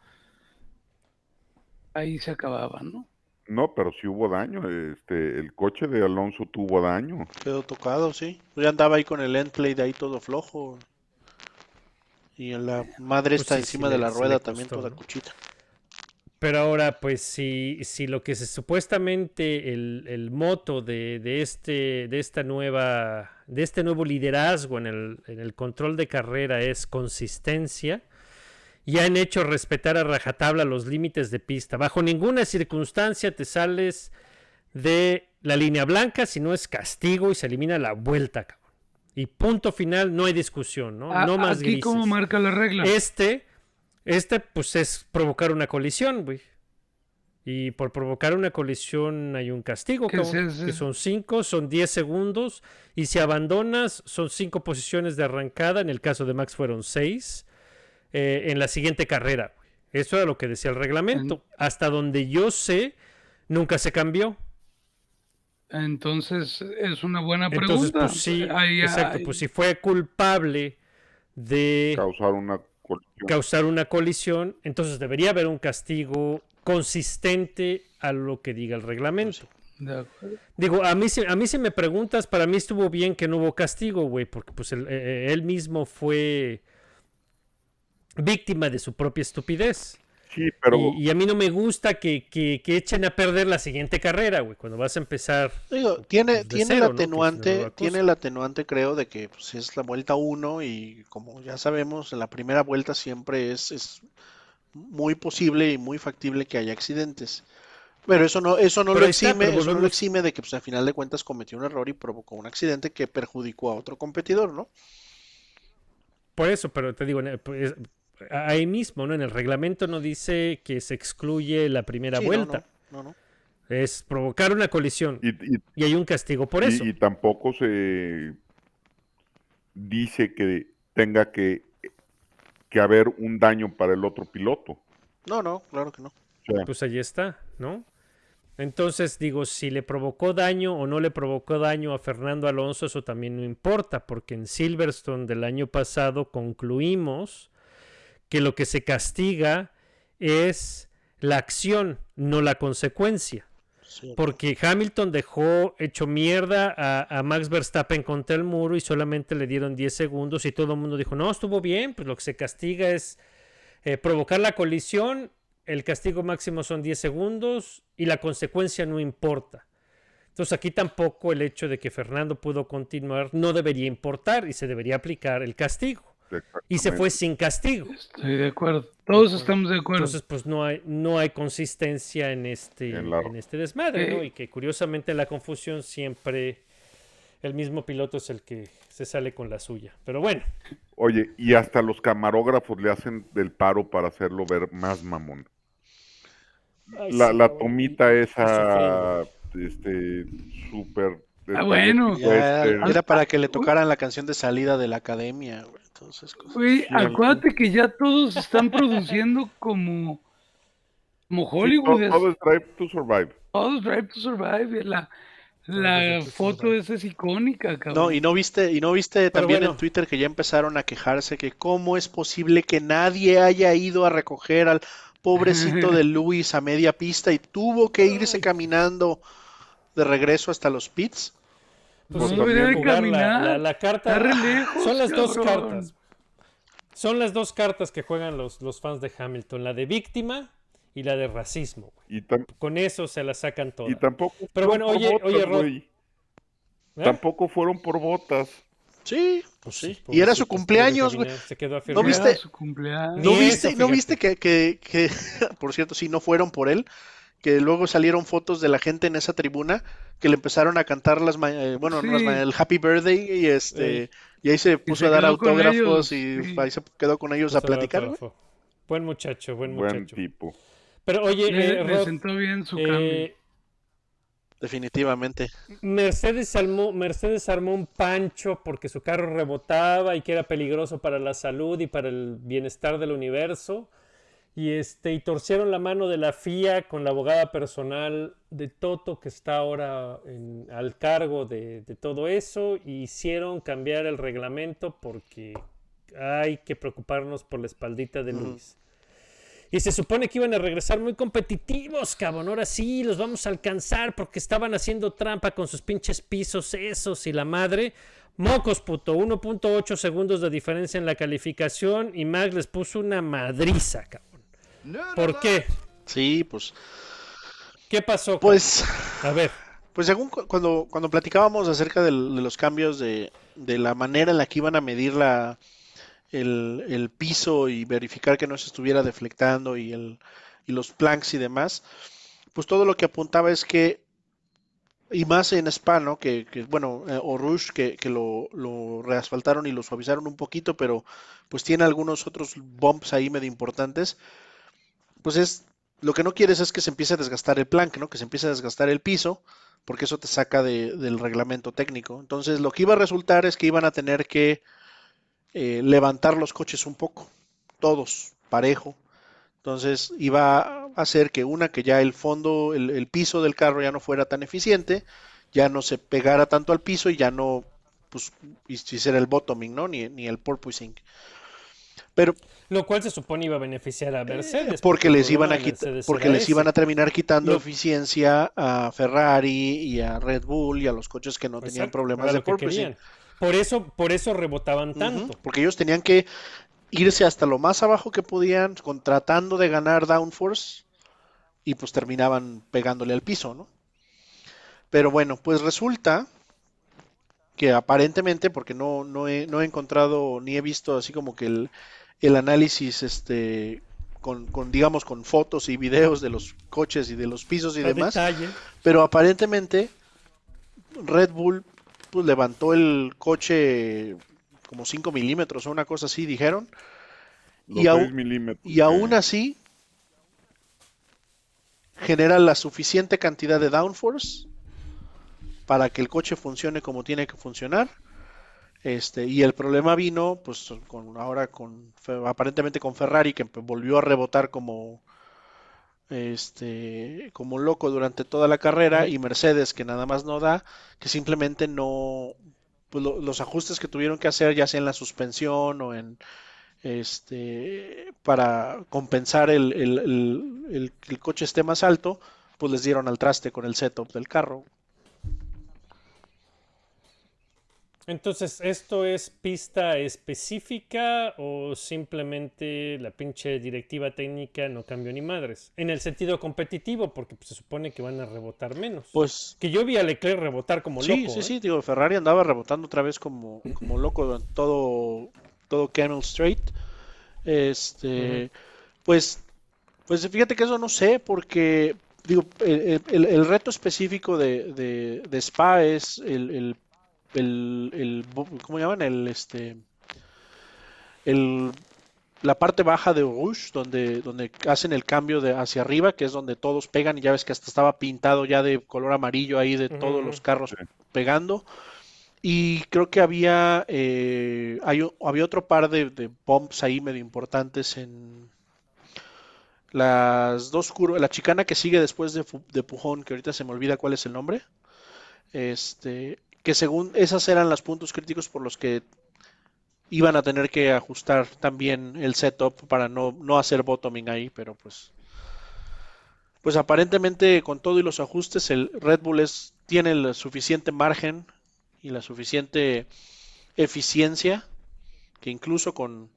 Ahí se acababa, ¿no? No, pero sí hubo daño. Este, el coche de Alonso tuvo daño. Quedó tocado, sí. Yo andaba ahí con el end plate ahí todo flojo. Y la madre Pues está sí, encima sí de la rueda también costó, toda ¿no? cuchita. Pero ahora, pues, si, si lo que se supuestamente el, el moto de, de este, de esta nueva, de este nuevo liderazgo en el, en el control de carrera es consistencia, y han hecho respetar a rajatabla los límites de pista. Bajo ninguna circunstancia te sales de la línea blanca si no es castigo y se elimina la vuelta, cabrón. Y punto final, no hay discusión, ¿no? A- no más aquí cómo marca la regla. Este, este, pues es provocar una colisión, güey. Y por provocar una colisión hay un castigo, ¿Qué cabrón, es que son 5, son 10 segundos. Y si abandonas, son 5 posiciones de arrancada. En el caso de Max fueron 6. en la siguiente carrera, güey. Eso era lo que decía el reglamento. Hasta donde yo sé, nunca se cambió. Entonces, es una buena pregunta. Entonces, pues sí, exacto, pues si fue culpable de Causar una colisión. causar una colisión, entonces debería haber un castigo consistente a lo que diga el reglamento. de. Digo, a mí, si- a mí si me preguntas, para mí estuvo bien que no hubo castigo, güey, porque pues él, eh, él mismo fue víctima de su propia estupidez. Sí, pero Y, y a mí no me gusta que, que- que echen a perder la siguiente carrera, güey, cuando vas a empezar. Digo, tiene, Pues tiene cero, el atenuante, tiene el atenuante, creo, de que pues, es la vuelta uno y como ya sabemos, en la primera vuelta siempre es, es muy posible y muy factible que haya accidentes. Pero eso no, eso no Pero lo está, exime, eso no lo exime de que pues, al final de cuentas cometió un error y provocó un accidente que perjudicó a otro competidor, ¿no? Por eso, pero te digo, pues, ahí mismo, ¿no? En el reglamento no dice que se excluye la primera Sí, no, vuelta. no, no, no. Es provocar una colisión Y, y- y hay un castigo por y- eso. y tampoco se dice que tenga que, que haber un daño para el otro piloto. No, no, claro que no. O sea, Pues ahí está, ¿no? Entonces digo, si le provocó daño o no le provocó daño a Fernando Alonso, eso también no importa, porque en Silverstone del año pasado concluimos que lo que se castiga es la acción, no la consecuencia. Sí. Porque Hamilton dejó hecho mierda a, a Max Verstappen contra el muro y solamente le dieron 10 segundos y todo el mundo dijo, no, estuvo bien, pues lo que se castiga es eh, provocar la colisión, el castigo máximo son 10 segundos y la consecuencia no importa. Entonces aquí tampoco el hecho de que Fernando pudo continuar no debería importar y se debería aplicar el castigo. Y se fue sin castigo. Estoy de acuerdo. Todos estamos de acuerdo. Entonces, pues no hay, no hay consistencia en este, En la- en este desmadre, ¿no? Eh. Y que curiosamente la confusión siempre el mismo piloto es el que se sale con la suya. Pero bueno, Oye, y hasta los camarógrafos le hacen del paro para hacerlo ver más mamón. ay, La, sí, la tomita y- esa, este, súper... Ah, bueno. Ya, western. era para que le tocaran la canción de salida de la academia, güey. Cosas- Güey, acuérdate que ya todos están produciendo como, como Sí, Hollywood. todo, es- todo es Drive to Survive. Todos Drive to Survive. La, la foto esa es icónica, cabrón. No, y no viste, y no viste también bueno. en Twitter que ya empezaron a quejarse que cómo es posible que nadie haya ido a recoger al pobrecito de Luis a media pista y tuvo que irse caminando de regreso hasta los pits. Pues No jugar la- caminar. La, la carta. Está re lejos, son las dos cartas. Son las dos cartas que juegan los, los fans de Hamilton: la de víctima y la de racismo. Y, Con eso se la sacan todas. y tampoco Pero fueron bueno, por oye, oye, Rod. ¿Eh? Tampoco fueron por botas. Sí, Pues sí. sí, Y era su cumpleaños, güey. Se quedó ¿No viste? Era su cumpleaños. ¿No viste, eso, ¿no viste que, que, que, por cierto, sí, no fueron por él? Que luego salieron fotos de la gente en esa tribuna que le empezaron a cantar las, ma- eh, bueno, Sí. ma- el Happy Birthday y este, y ahí se puso se a dar autógrafos y sí. ahí se quedó con ellos a Puso platicar. Buen muchacho, buen Buen muchacho. tipo. Pero oye, Le, eh, sentó bien su eh, cambio. Definitivamente. Mercedes armó, Mercedes armó un pancho porque su carro rebotaba y que era peligroso para la salud y para el bienestar del universo. Y este, y torcieron la mano de la FIA con la abogada personal de Toto, que está ahora en- al cargo de, de todo eso, y hicieron cambiar el reglamento porque hay que preocuparnos por la espaldita de. Luis. Y se supone que iban a regresar muy competitivos, cabrón. Ahora sí, los vamos a alcanzar porque estaban haciendo trampa con sus pinches pisos esos y la madre. Mocos, puto. 1.8 segundos de diferencia en la calificación y Max les puso una madriza, cabrón. ¿Por qué? Sí, pues, ¿Qué pasó? pues, A ver. pues según cu- cuando, cuando platicábamos acerca del- de los cambios de, de la manera en la que iban a medir la, el, el piso y verificar que no se estuviera deflectando y, el, y los planks y demás, pues todo lo que apuntaba es que, y más en Spa, ¿no? Que, que, bueno, eh, o Rouge, que, que lo, lo reasfaltaron y lo suavizaron un poquito, pero pues tiene algunos otros bumps ahí medio importantes, pues es, lo que no quieres es que se empiece a desgastar el plank, ¿no? Que se empiece a desgastar el piso, porque eso te saca de- del reglamento técnico. Entonces, lo que iba a resultar es que iban a tener que eh, levantar los coches un poco, todos, parejo. Entonces iba a hacer que una, que ya el fondo, el, el piso del carro ya no fuera tan eficiente, ya no se pegara tanto al piso y ya no, pues, hiciera el bottoming, ¿no? Ni, ni el porpoising. Pero Lo cual se supone iba a beneficiar a Mercedes. Eh, porque el les iban a quitar, Mercedes porque les iban a terminar quitando Lo- eficiencia a Ferrari y a Red Bull y a los coches que no tenían problemas de porpoising. querían. Por eso, por eso rebotaban tanto. porque ellos tenían que irse hasta lo más abajo que podían, con, tratando de ganar downforce, y pues terminaban pegándole al piso, ¿no? Pero bueno, pues resulta que aparentemente, porque no, no he, no he encontrado ni he visto así como que el, el análisis este con, con, digamos, con fotos y videos de los coches y de los pisos y A demás. detalle. Pero aparentemente Red Bull pues, levantó el coche como 5 milímetros o una cosa así, dijeron. Los Y aún- 6 milímetros. Y aún así genera la suficiente cantidad de downforce para que el coche funcione como tiene que funcionar. Este, y el problema vino, pues, con, ahora con, aparentemente con Ferrari, que volvió a rebotar como, este, como loco durante toda la carrera, y Mercedes, que nada más no da, que simplemente no, pues, lo- los ajustes que tuvieron que hacer, ya sea en la suspensión o en, este, para compensar el, el- el- el que el coche esté más alto, pues les dieron al traste con el setup del carro. Entonces, ¿esto es pista específica o simplemente la pinche directiva técnica no cambió ni madres? En el sentido competitivo, porque pues, se supone que van a rebotar menos. Pues que yo vi a Leclerc rebotar como sí, loco. sí, ¿eh? sí, digo, Ferrari andaba rebotando otra vez como, como loco durante todo, todo Camel Straight. Este, pues, pues fíjate que eso no sé, porque digo, el, el- el reto específico de, de- de Spa es el, el, el, el- ¿cómo llaman? El, este, el, la parte baja de Rouge, donde, donde hacen el cambio de hacia arriba, que es donde todos pegan, y ya ves que hasta estaba pintado ya de color amarillo ahí de todos los carros pegando. Y creo que había, eh, hay o- había otro par de, de bumps ahí medio importantes en las dos curvas, la chicana que sigue después de, de Pujón, que ahorita se me olvida cuál es el nombre. Este, que según esas eran los puntos críticos por los que iban a tener que ajustar también el setup para no, no hacer bottoming ahí, pero pues pues aparentemente con todo y los ajustes el Red Bull es, tiene el suficiente margen y la suficiente eficiencia que incluso con,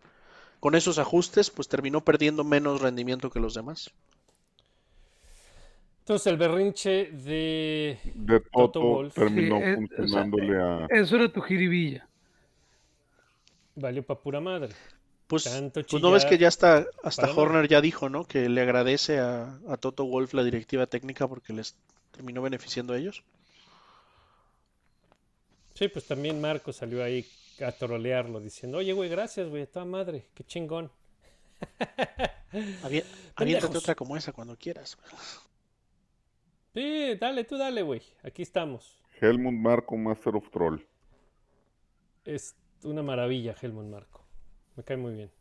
con esos ajustes pues terminó perdiendo menos rendimiento que los demás. Entonces, el berrinche de. De Toto Toto terminó Sí, es- funcionándole a. Eso era tu jiribilla. Valió pa' pura madre. Pues, Tanto pues no ves que ya está, hasta para nada. Horner ya dijo, ¿no? Que le agradece a, a Toto Wolff la directiva técnica porque les terminó beneficiando a ellos. Sí, pues también Marco salió ahí a trolearlo diciendo: Oye, güey, gracias, güey, a toda madre, qué chingón. Aviéntate otra como esa cuando quieras. Sí, dale, tú dale, güey, aquí estamos. Helmut Marco, Master of Troll. Es una maravilla, Helmut Marco. Me cae muy bien.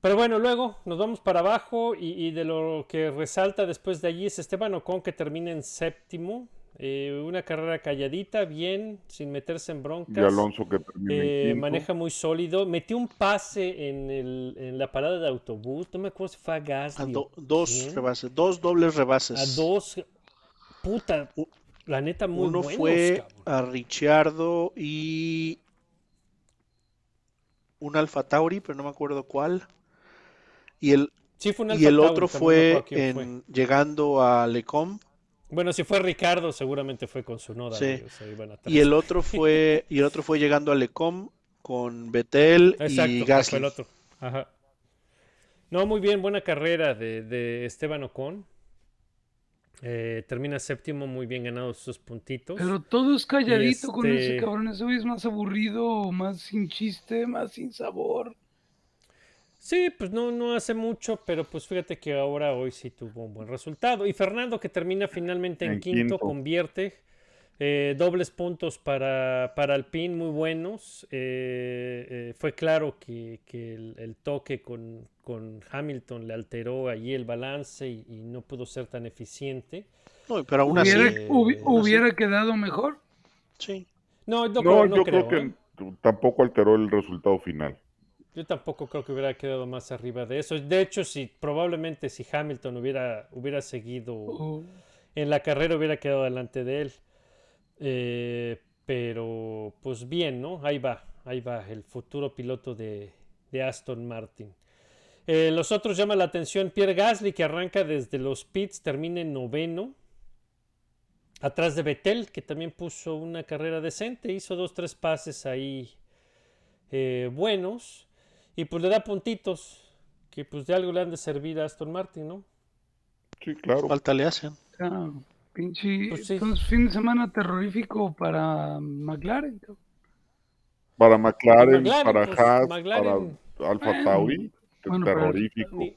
Pero bueno, luego nos vamos para abajo y, y de lo que resalta después de allí es Esteban Ocon que termina en séptimo. Eh, una carrera calladita, bien, sin meterse en broncas. Y Alonso que Eh, maneja muy sólido. Metió un pase en, el- en la parada de autobús. No me acuerdo si fue a A Gasly. do- o dos quién. rebases, dos dobles rebases. A dos. Puta. La neta, muy Uno buenos, fue cabrón. a Ricciardo y un Alfa Tauri, pero no me acuerdo cuál. Y el, Sí, fue un y el otro Tauri, fue fue. llegando a Lecom. Bueno, si fue Ricardo, seguramente fue con su noda. Sí. o sea. Y el otro fue, y el otro fue llegando a Lecom con Vettel Exacto, y ese fue Gasly. el otro. Ajá. No, muy bien, buena carrera de, de Esteban Ocon. Eh, termina séptimo, muy bien ganados sus puntitos. Pero todo es calladito con ese este- cabrón. Ese güey es más aburrido, más sin chiste, más sin sabor. Sí, pues no, no hace mucho, pero pues fíjate que ahora hoy sí tuvo un buen resultado. Y Fernando que termina finalmente en, En quinto, quinto. convierte eh, dobles puntos para, para Alpine muy buenos. Eh, eh, fue claro que, que el, el toque con, con Hamilton le alteró allí el balance y, y no pudo ser tan eficiente. No, pero aún así, Hubiera, así- hubi- aún así- hubiera quedado mejor. sí. No, no, No, creo- no yo creo, creo, ¿eh? que tampoco alteró el resultado final. Yo tampoco creo que hubiera quedado más arriba de eso. De hecho, si probablemente si Hamilton hubiera, hubiera seguido O- en la carrera hubiera quedado delante de él. Eh, pero pues bien, ¿no? Ahí va, ahí va el futuro piloto de, de Aston Martin. Eh, los otros llama la atención Pierre Gasly que arranca desde los pits, termina en noveno. Atrás de Vettel, que también puso una carrera decente, hizo dos, tres pases ahí eh, buenos. Y pues le da puntitos que pues de algo le han de servir a Aston Martin, ¿no? Sí, claro. Falta le hacen. Ah, pinche. Pues sí. Entonces, fin de semana terrorífico para McLaren. Para McLaren, McLaren, para pues, Haas, McLaren. para Alfa Bueno, Tauri, bueno, pero- terrorífico. Ni,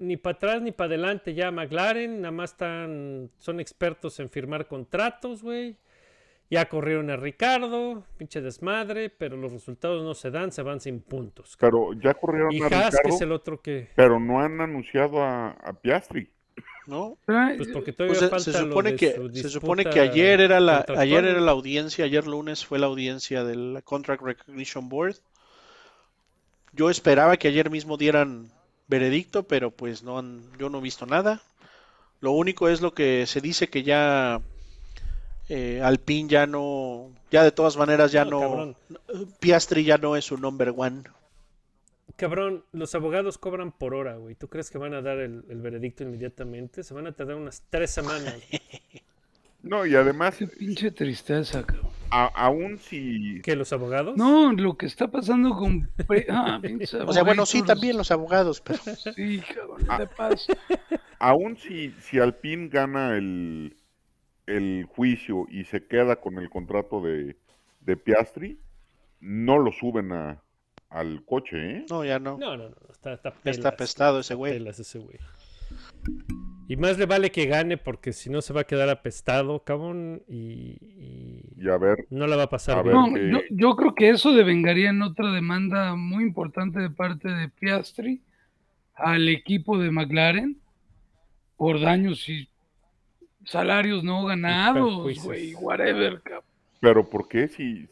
ni para atrás ni para adelante ya McLaren, nada más están, son expertos en firmar contratos, güey. Ya corrieron a Ricardo, pinche desmadre, pero los resultados no se dan, se van sin puntos. Pero ya corrieron Y a Haas, que Ricardo, es el otro que... pero no han anunciado a, a Piastri. ¿No? Pues porque Pues todavía se, falta se supone de que su se supone que ayer era la ayer era la audiencia, ayer lunes fue la audiencia del Contract Recognition Board. Yo esperaba que ayer mismo dieran veredicto, pero pues no han, yo no he visto nada. Lo único es lo que se dice que ya eh, Alpine ya no, ya de todas maneras ya No, no, cabrón. Piastri ya no es su number one. Cabrón, los abogados cobran por hora, güey. ¿Tú crees que van a dar el, el veredicto inmediatamente? Se van a tardar unas tres semanas. No, y además, qué pinche tristeza, cabrón. a- aún si ¿Que los abogados? No, lo que está pasando con. pre- Ah, O sea, bueno, sí, también los abogados, pero Sí, cabrón, no te pases. aún si, si Alpine gana el, el juicio y se queda con el contrato de, de Piastri, no lo suben a, al coche, ¿eh? no, ya no. No, no, no. Está, está, Ya pelas, está apestado ese está güey. ese güey. Y más le vale que gane porque si no se va a quedar apestado, cabrón. Y, y Y a ver, no la va a pasar A bien. No, que- yo, yo creo que eso devengaría en otra demanda muy importante de parte de Piastri al equipo de McLaren por daños y salarios no ganados, güey, whatever, cabrón. pero ¿por qué si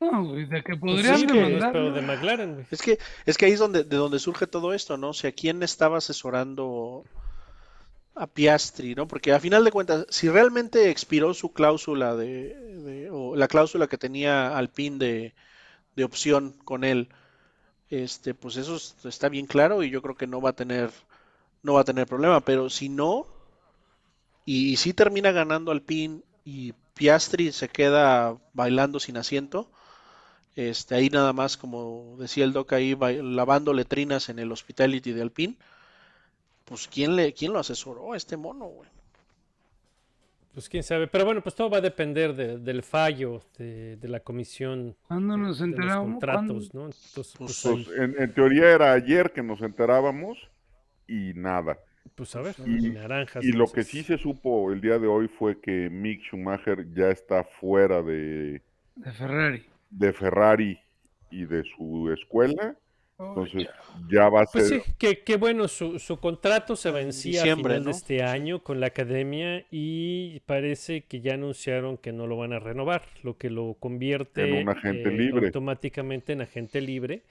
No, güey, de que Pues podrían sí, pero no es demandar. pedo de McLaren, güey. Es que, es que ahí es donde, de donde surge todo esto, ¿no? O sea, ¿quién estaba asesorando a Piastri, ¿no? Porque a final de cuentas, si realmente expiró su cláusula de, de- o la cláusula que tenía Alpine de, de opción con él, este, pues eso es- está bien claro y yo creo que no va a tener, no va a tener problema. Pero si no, y, si termina ganando Alpine y Piastri se queda bailando sin asiento, este, ahí nada más, como decía el Doc ahí, lavando letrinas en el Hospitality de Alpine. Pues ¿quién le, quién lo asesoró a este mono, güey? Pues quién sabe. Pero bueno, pues todo va a depender de- del fallo de, de la comisión ¿Cuándo nos de los enteramos? contratos, ¿Cuándo? ¿no? Entonces, Pues, pues, pues, en teoría era ayer que nos enterábamos y nada. pues, a ver, Y- naranjas. Y lo que sí se supo el día de hoy fue que Mick Schumacher ya está fuera de, De Ferrari. de Ferrari y de su escuela. Oh, Entonces ya va a Pues ser... sí, que, que bueno, su, su contrato se vencía a final ¿no? de este año con la academia y parece que ya anunciaron que no lo van a renovar, lo que lo convierte En un agente eh, libre. automáticamente en agente libre.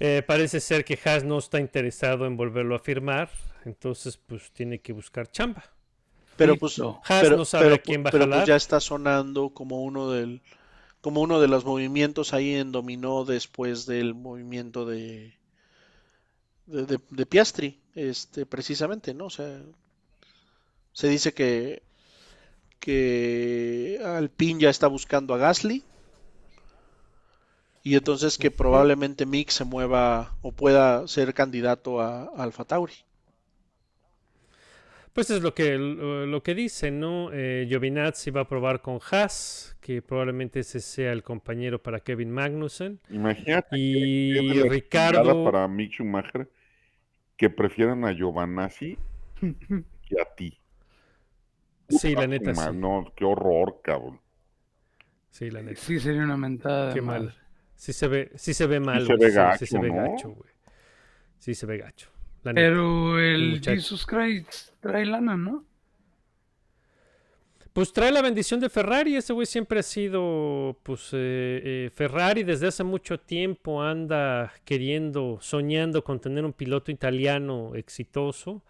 Eh, parece ser que Haas no está interesado en volverlo a firmar, entonces pues tiene que buscar chamba. Pero pues. Haas pero, no sabe pero a quién va a pero pues jalar. ya está sonando como uno del, como uno de los movimientos ahí en dominó después del movimiento de, de, de- de Piastri, este, precisamente, ¿no? O sea, se dice que que Alpine ya está buscando a Gasly y entonces que probablemente Mick se mueva o pueda ser candidato a, a Alfa Tauri. Pues es lo que, lo, lo que dice, ¿no? Eh, Giovinazzi va a probar con Haas, que probablemente ese sea el compañero para Kevin Magnussen. Imagínate Y que Ricardo- para Mick Schumacher que prefieran a Giovanazzi que a ti. Sí, la neta, sí. No, qué horror, cabrón. Sí, la neta. Sí, sería una mentada. Qué mal. Sí se ve, sí se ve mal, se güey, ve sí, gacho, sí se ve ¿no? gacho, güey. Sí se ve gacho. la neta. Pero el muchacho. Jesus Christ trae lana, ¿no? Pues trae la bendición de Ferrari. Ese güey siempre ha sido, pues, eh, eh, Ferrari desde hace mucho tiempo anda queriendo, soñando con tener un piloto italiano exitoso.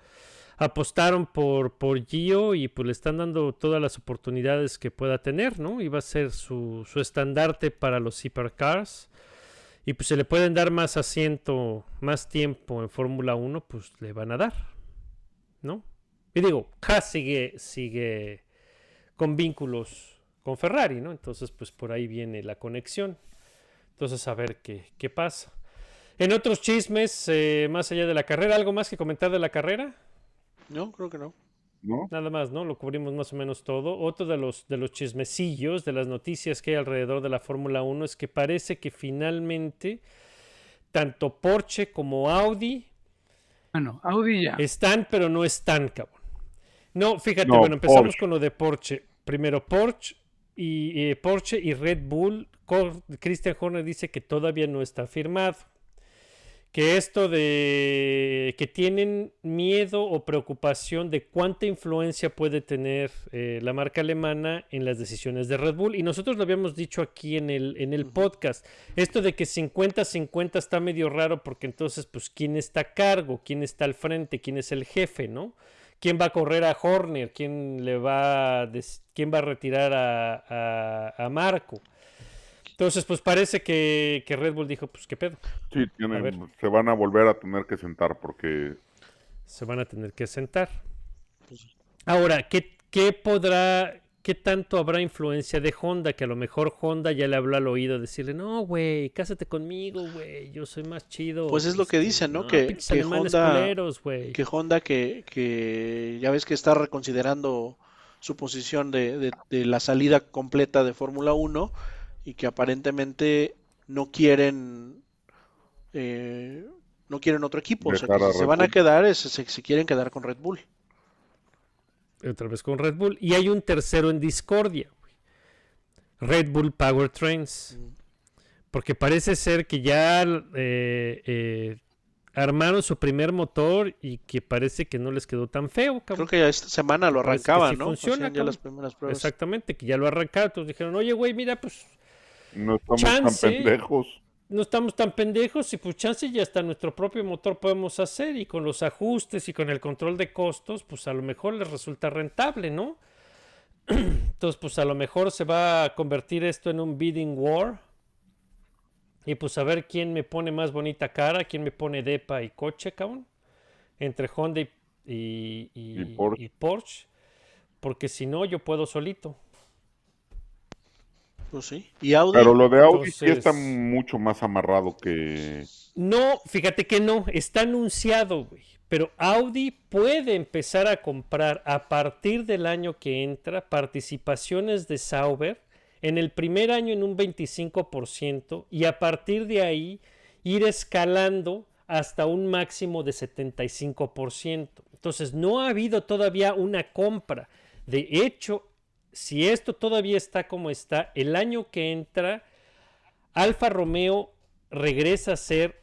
Apostaron por, por Gio y pues le están dando todas las oportunidades que pueda tener, ¿no? Y va a ser su, su estandarte para los hipercars. Y pues se le pueden dar más asiento, más tiempo en Fórmula 1, pues le van a dar, ¿no? Y digo, Haas sigue, sigue con vínculos con Ferrari, ¿no? Entonces, pues por ahí viene la conexión. Entonces, a ver qué, qué pasa. En otros chismes, eh, más allá de la carrera, ¿algo más que comentar de la carrera? No, creo que no. ¿no? Nada más, ¿no? Lo cubrimos más o menos todo. Otro de los, de los chismecillos, de las noticias que hay alrededor de la Fórmula 1 es que parece que finalmente tanto Porsche como Audi Bueno, Audi ya. están, pero no están, cabrón. No, fíjate, No, bueno, empezamos Porsche. con lo de Porsche. Primero Porsche y eh, Porsche y Red Bull. Christian Horner dice que todavía no está firmado. Que esto de que tienen miedo o preocupación de cuánta influencia puede tener eh, la marca alemana en las decisiones de Red Bull. Y nosotros lo habíamos dicho aquí en el, en el podcast. Esto de que 50-50 está medio raro porque entonces, pues, ¿quién está a cargo? ¿Quién está al frente? ¿Quién es el jefe, no? ¿Quién va a correr a Horner? ¿Quién le va a, quién va a retirar a, a- a Marco? Entonces, pues parece que, que Red Bull dijo, pues, ¿qué pedo? Sí, ver. se van a volver a tener que sentar porque se van a tener que sentar. Ahora, ¿qué, qué podrá, qué tanto habrá influencia de Honda? Que a lo mejor Honda ya le habló al oído, decirle, no, güey, cásate conmigo, güey, yo soy más chido. Pues es lo que este, dicen, ¿no? Que- Honda- culeros, güey". Que Honda, que, que ya ves que está reconsiderando su posición de, de- de la salida completa de Fórmula 1 y que aparentemente no quieren eh, no quieren otro equipo. O sea, que si se Red van a Bull. quedar, es- se, se quieren quedar con Red Bull. Otra vez con Red Bull. Y hay un tercero en discordia. Red Bull Powertrains. Porque parece ser que ya eh, eh, armaron su primer motor y que parece que no les quedó tan feo, cabrón. Creo que ya esta semana lo arrancaban, sí ¿no? funciona, Hacían ya cabrón. las primeras pruebas. Exactamente, que ya lo arrancaron. Entonces dijeron, oye, güey, mira, pues no estamos Chance. tan pendejos. no estamos tan pendejos y pues chance ya hasta nuestro propio motor podemos hacer y con los ajustes y con el control de costos, pues a lo mejor les resulta rentable, ¿no? Entonces, pues a lo mejor se va a convertir esto en un bidding war. Y pues a ver quién me pone más bonita cara, quién me pone depa y coche, cabrón. Entre Honda y, y- y- Y y Porsche. Porque si no, yo puedo solito. Pues sí. Y Audi, Pero lo de Audi sí está mucho más amarrado que... No, fíjate que no, está anunciado, güey. Pero Audi puede empezar a comprar a partir del año que entra participaciones de Sauber en el primer año en un 25% y a partir de ahí ir escalando hasta un máximo de 75%. Entonces no ha habido todavía una compra. De hecho, si esto todavía está como está, el año que entra, Alfa Romeo regresa a ser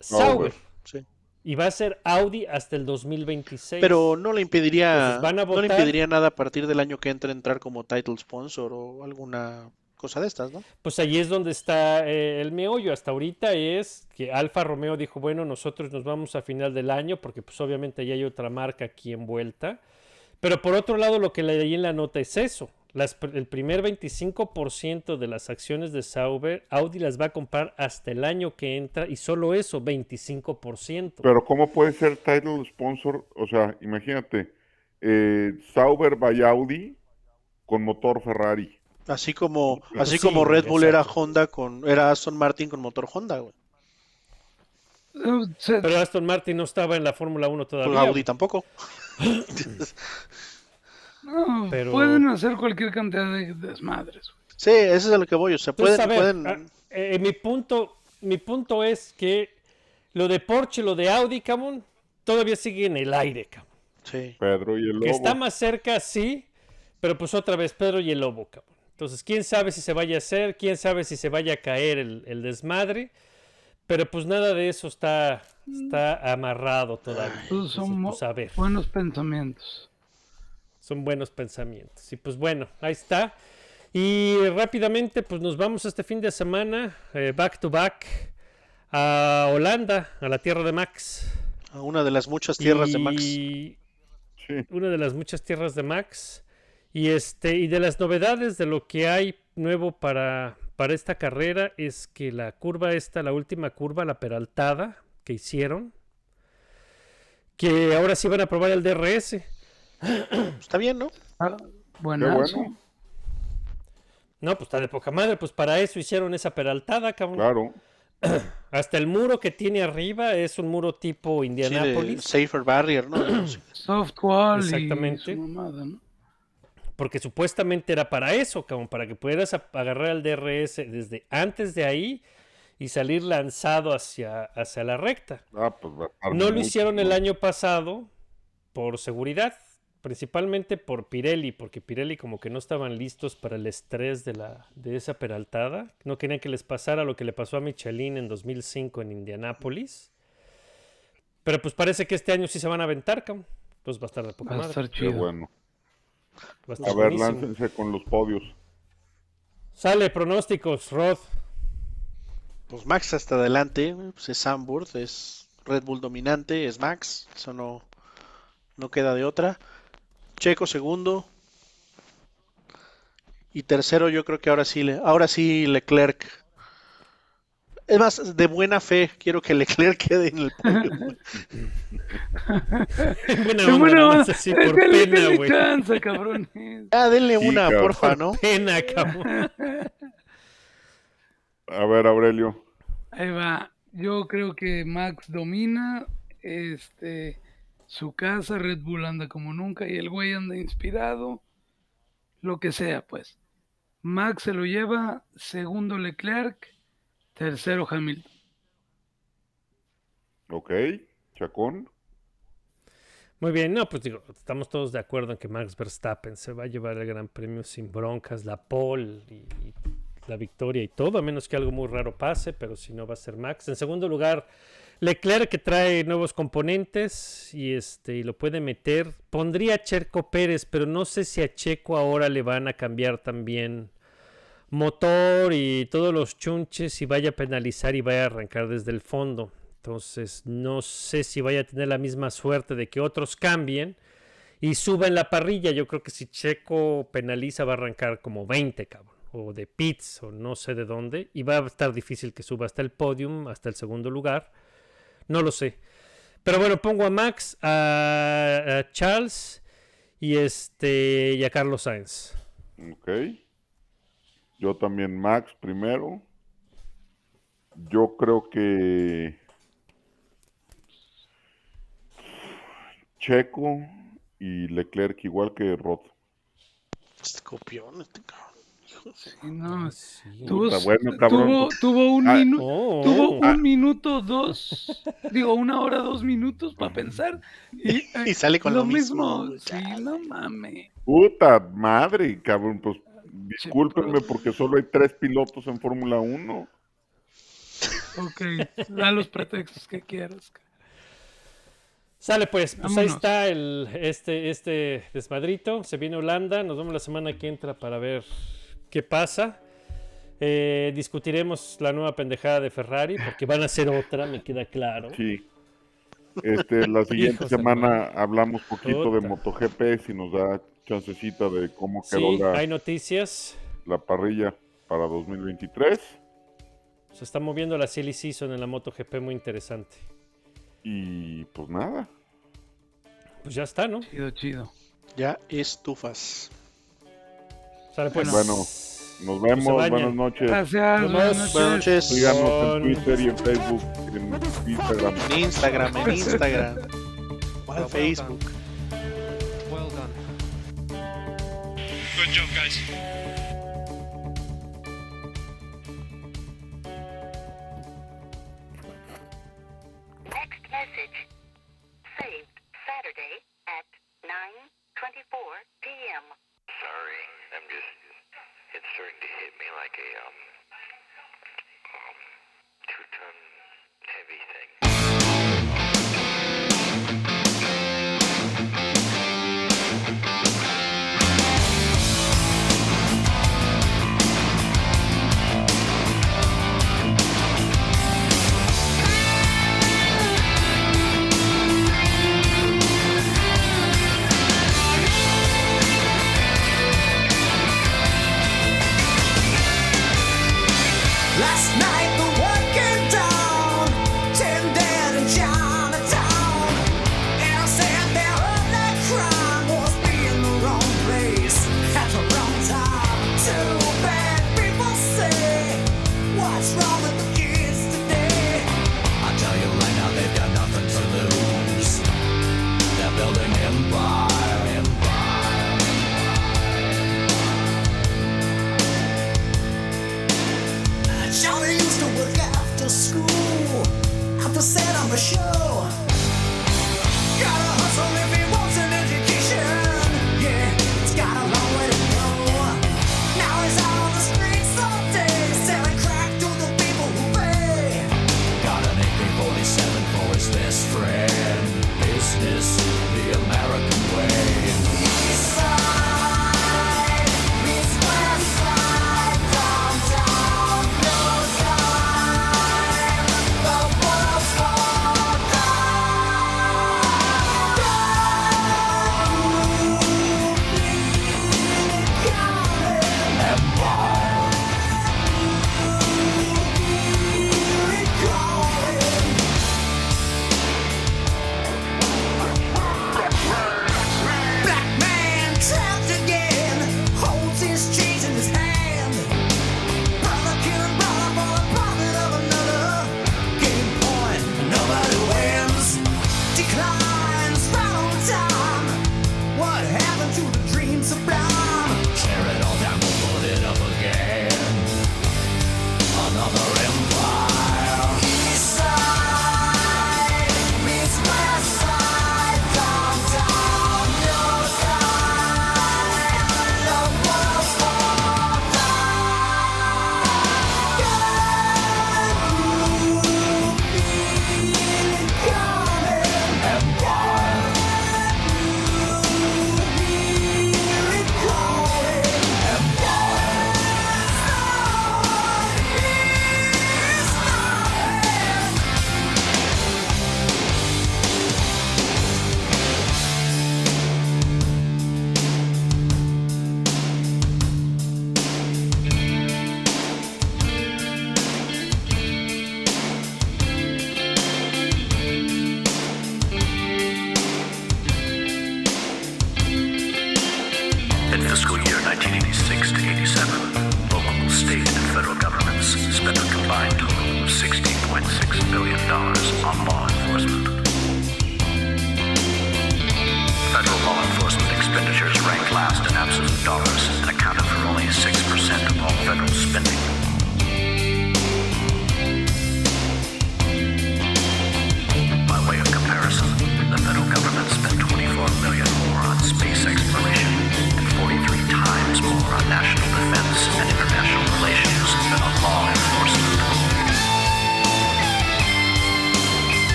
Sauber. sí. Y va a ser Audi hasta el 2026. Pero no le impediría, Entonces, van a no le impediría nada a partir del año que entre entrar como title sponsor o alguna cosa de estas, ¿no? Pues ahí es donde está eh, el meollo. Hasta ahorita es que Alfa Romeo dijo, bueno, nosotros nos vamos a final del año porque pues obviamente ya hay otra marca aquí envuelta. Pero por otro lado, lo que leí en la nota es eso. Las el primer 25% de las acciones de Sauber, Audi las va a comprar hasta el año que entra y solo eso, 25%. Pero ¿cómo puede ser title sponsor? O sea, imagínate, eh, Sauber by Audi con motor Ferrari. Así como, así sí, como Red Bull era. Honda con, era Aston Martin con motor Honda, güey. Eh, Pero Aston Martin no estaba en la Fórmula 1 Con todavía. Audi tampoco. No, pero- Pueden hacer cualquier cantidad de desmadres. güey. Sí, eso es a lo que voy. O sea, Entonces, pueden, a ver, pueden, ah, eh, mi, punto, mi punto es que lo de Porsche, lo de Audi, cabrón, todavía sigue en el aire, cabrón. sí. Pedro y el Que Lobo. está más cerca, sí, pero pues otra vez Pedro y el Lobo, cabrón. Entonces, quién sabe si se vaya a hacer, quién sabe si se vaya a caer el, el desmadre, pero pues nada de eso está, está amarrado todavía. Todos son pues, a ver. buenos pensamientos. Son buenos pensamientos. Y pues bueno, ahí está. Y rápidamente, pues nos vamos este fin de semana, eh, back to back, a Holanda, a la tierra de Max. A una de las muchas tierras de Max. Sí. una de las muchas tierras de Max. Y este, y de las novedades de lo que hay nuevo para, para esta carrera es que la curva esta, la última curva, la peraltada que hicieron, que ahora sí van a probar el DRS. Está bien, ¿no? Ah, Qué bueno, No, pues está de poca madre, pues para eso hicieron esa peraltada, cabrón. claro. Hasta el muro que tiene arriba es un muro tipo Sí, Indianapolis. Safer Barrier, ¿no? Sí. Soft wall Exactamente. y su mamada, ¿no? Porque supuestamente era para eso, como para que pudieras agarrar el DRS desde antes de ahí y salir lanzado hacia, hacia la recta. Ah, pues va a estar No lo hicieron el año pasado por seguridad, principalmente por Pirelli, porque Pirelli como que no estaban listos para el estrés de, la, de esa peraltada. No querían que les pasara lo que le pasó a Michelin en 2005 en Indianápolis. Pero pues parece que este año sí se van a aventar, cabrón. Entonces va a estar de poca Va a madre. estar Qué bueno. Va a estar A ver, buenísimo. láncense con los podios. Sale, pronósticos, Rod. Pues Max hasta adelante, pues es Samburt, es Red Bull dominante, es Max, eso no, no queda de otra. Checo segundo. Y tercero yo creo que ahora sí, le- ahora sí Leclerc. Es más, de buena fe, quiero que Leclerc quede en el podio. buena onda, buena nomás onda. así por Denle- pena, denle güey. chance, cabrones. Ah, denle Sí, una, cabrón. porfa, ¿no? Pena, cabrón. A ver, Aurelio. Ahí va. Yo creo que Max domina. Este, su casa, Red Bull anda como nunca y el güey anda inspirado. Lo que sea, pues. Max se lo lleva, segundo Leclerc, tercero Hamilton. Ok. Chacón. Muy bien, no, pues digo, estamos todos de acuerdo en que Max Verstappen se va a llevar el Gran Premio sin broncas, la pole y, y la victoria y todo, a menos que algo muy raro pase, pero si no va a ser Max. En segundo lugar, Leclerc que trae nuevos componentes y este y lo puede meter. Pondría a Checo Pérez, pero no sé si a Checo ahora le van a cambiar también motor y todos los chunches y vaya a penalizar y vaya a arrancar desde el fondo. Entonces no sé si vaya a tener la misma suerte de que otros cambien y suba en la parrilla. Yo creo que si Checo penaliza va a arrancar como 20, cabrón. O de pits o no sé de dónde. Y va a estar difícil que suba hasta el podium, hasta el segundo lugar. No lo sé. Pero bueno, pongo a Max, a, a Charles y este y a Carlos Sainz. Ok. Yo también Max primero. Yo creo que Checo y Leclerc igual que Rod. Copión, este cabrón. No, Sí. tuvo, bueno, cabrón. tuvo, tuvo un Ah, minuto. Oh, Tuvo oh. un minuto, dos, digo, una hora, dos minutos para pensar. Y, eh, Y sale con lo mismo, Sí, no mames. Puta madre, cabrón. Pues discúlpenme porque solo hay tres pilotos en Fórmula 1. Ok, da los pretextos que quieras. Sale pues, pues ahí está el, este, este desmadrito. Se viene Holanda. Nos vemos la semana que entra para ver qué pasa. Eh, discutiremos la nueva pendejada de Ferrari porque van a ser otra, me queda claro. Sí. Este, la siguiente semana hablamos poquito de. MotoGP si nos da chancecita de cómo quedó Sí, la, hay noticias. la parrilla para 2023. Se está moviendo la silly season en la MotoGP muy interesante. Y pues nada. Pues ya está, ¿no? Chido, chido. Ya estufas. Sale pues. Bueno, Nos vemos. Buenas noches. Gracias, buenas noches. Síganos en Twitter y en Facebook, en Instagram. En Instagram, en Instagram. ¿Cuál Facebook? Well done. Good job, guys. Next message. Saved Saturday at 9:24 hit me like a um, um, two-ton heavy thing.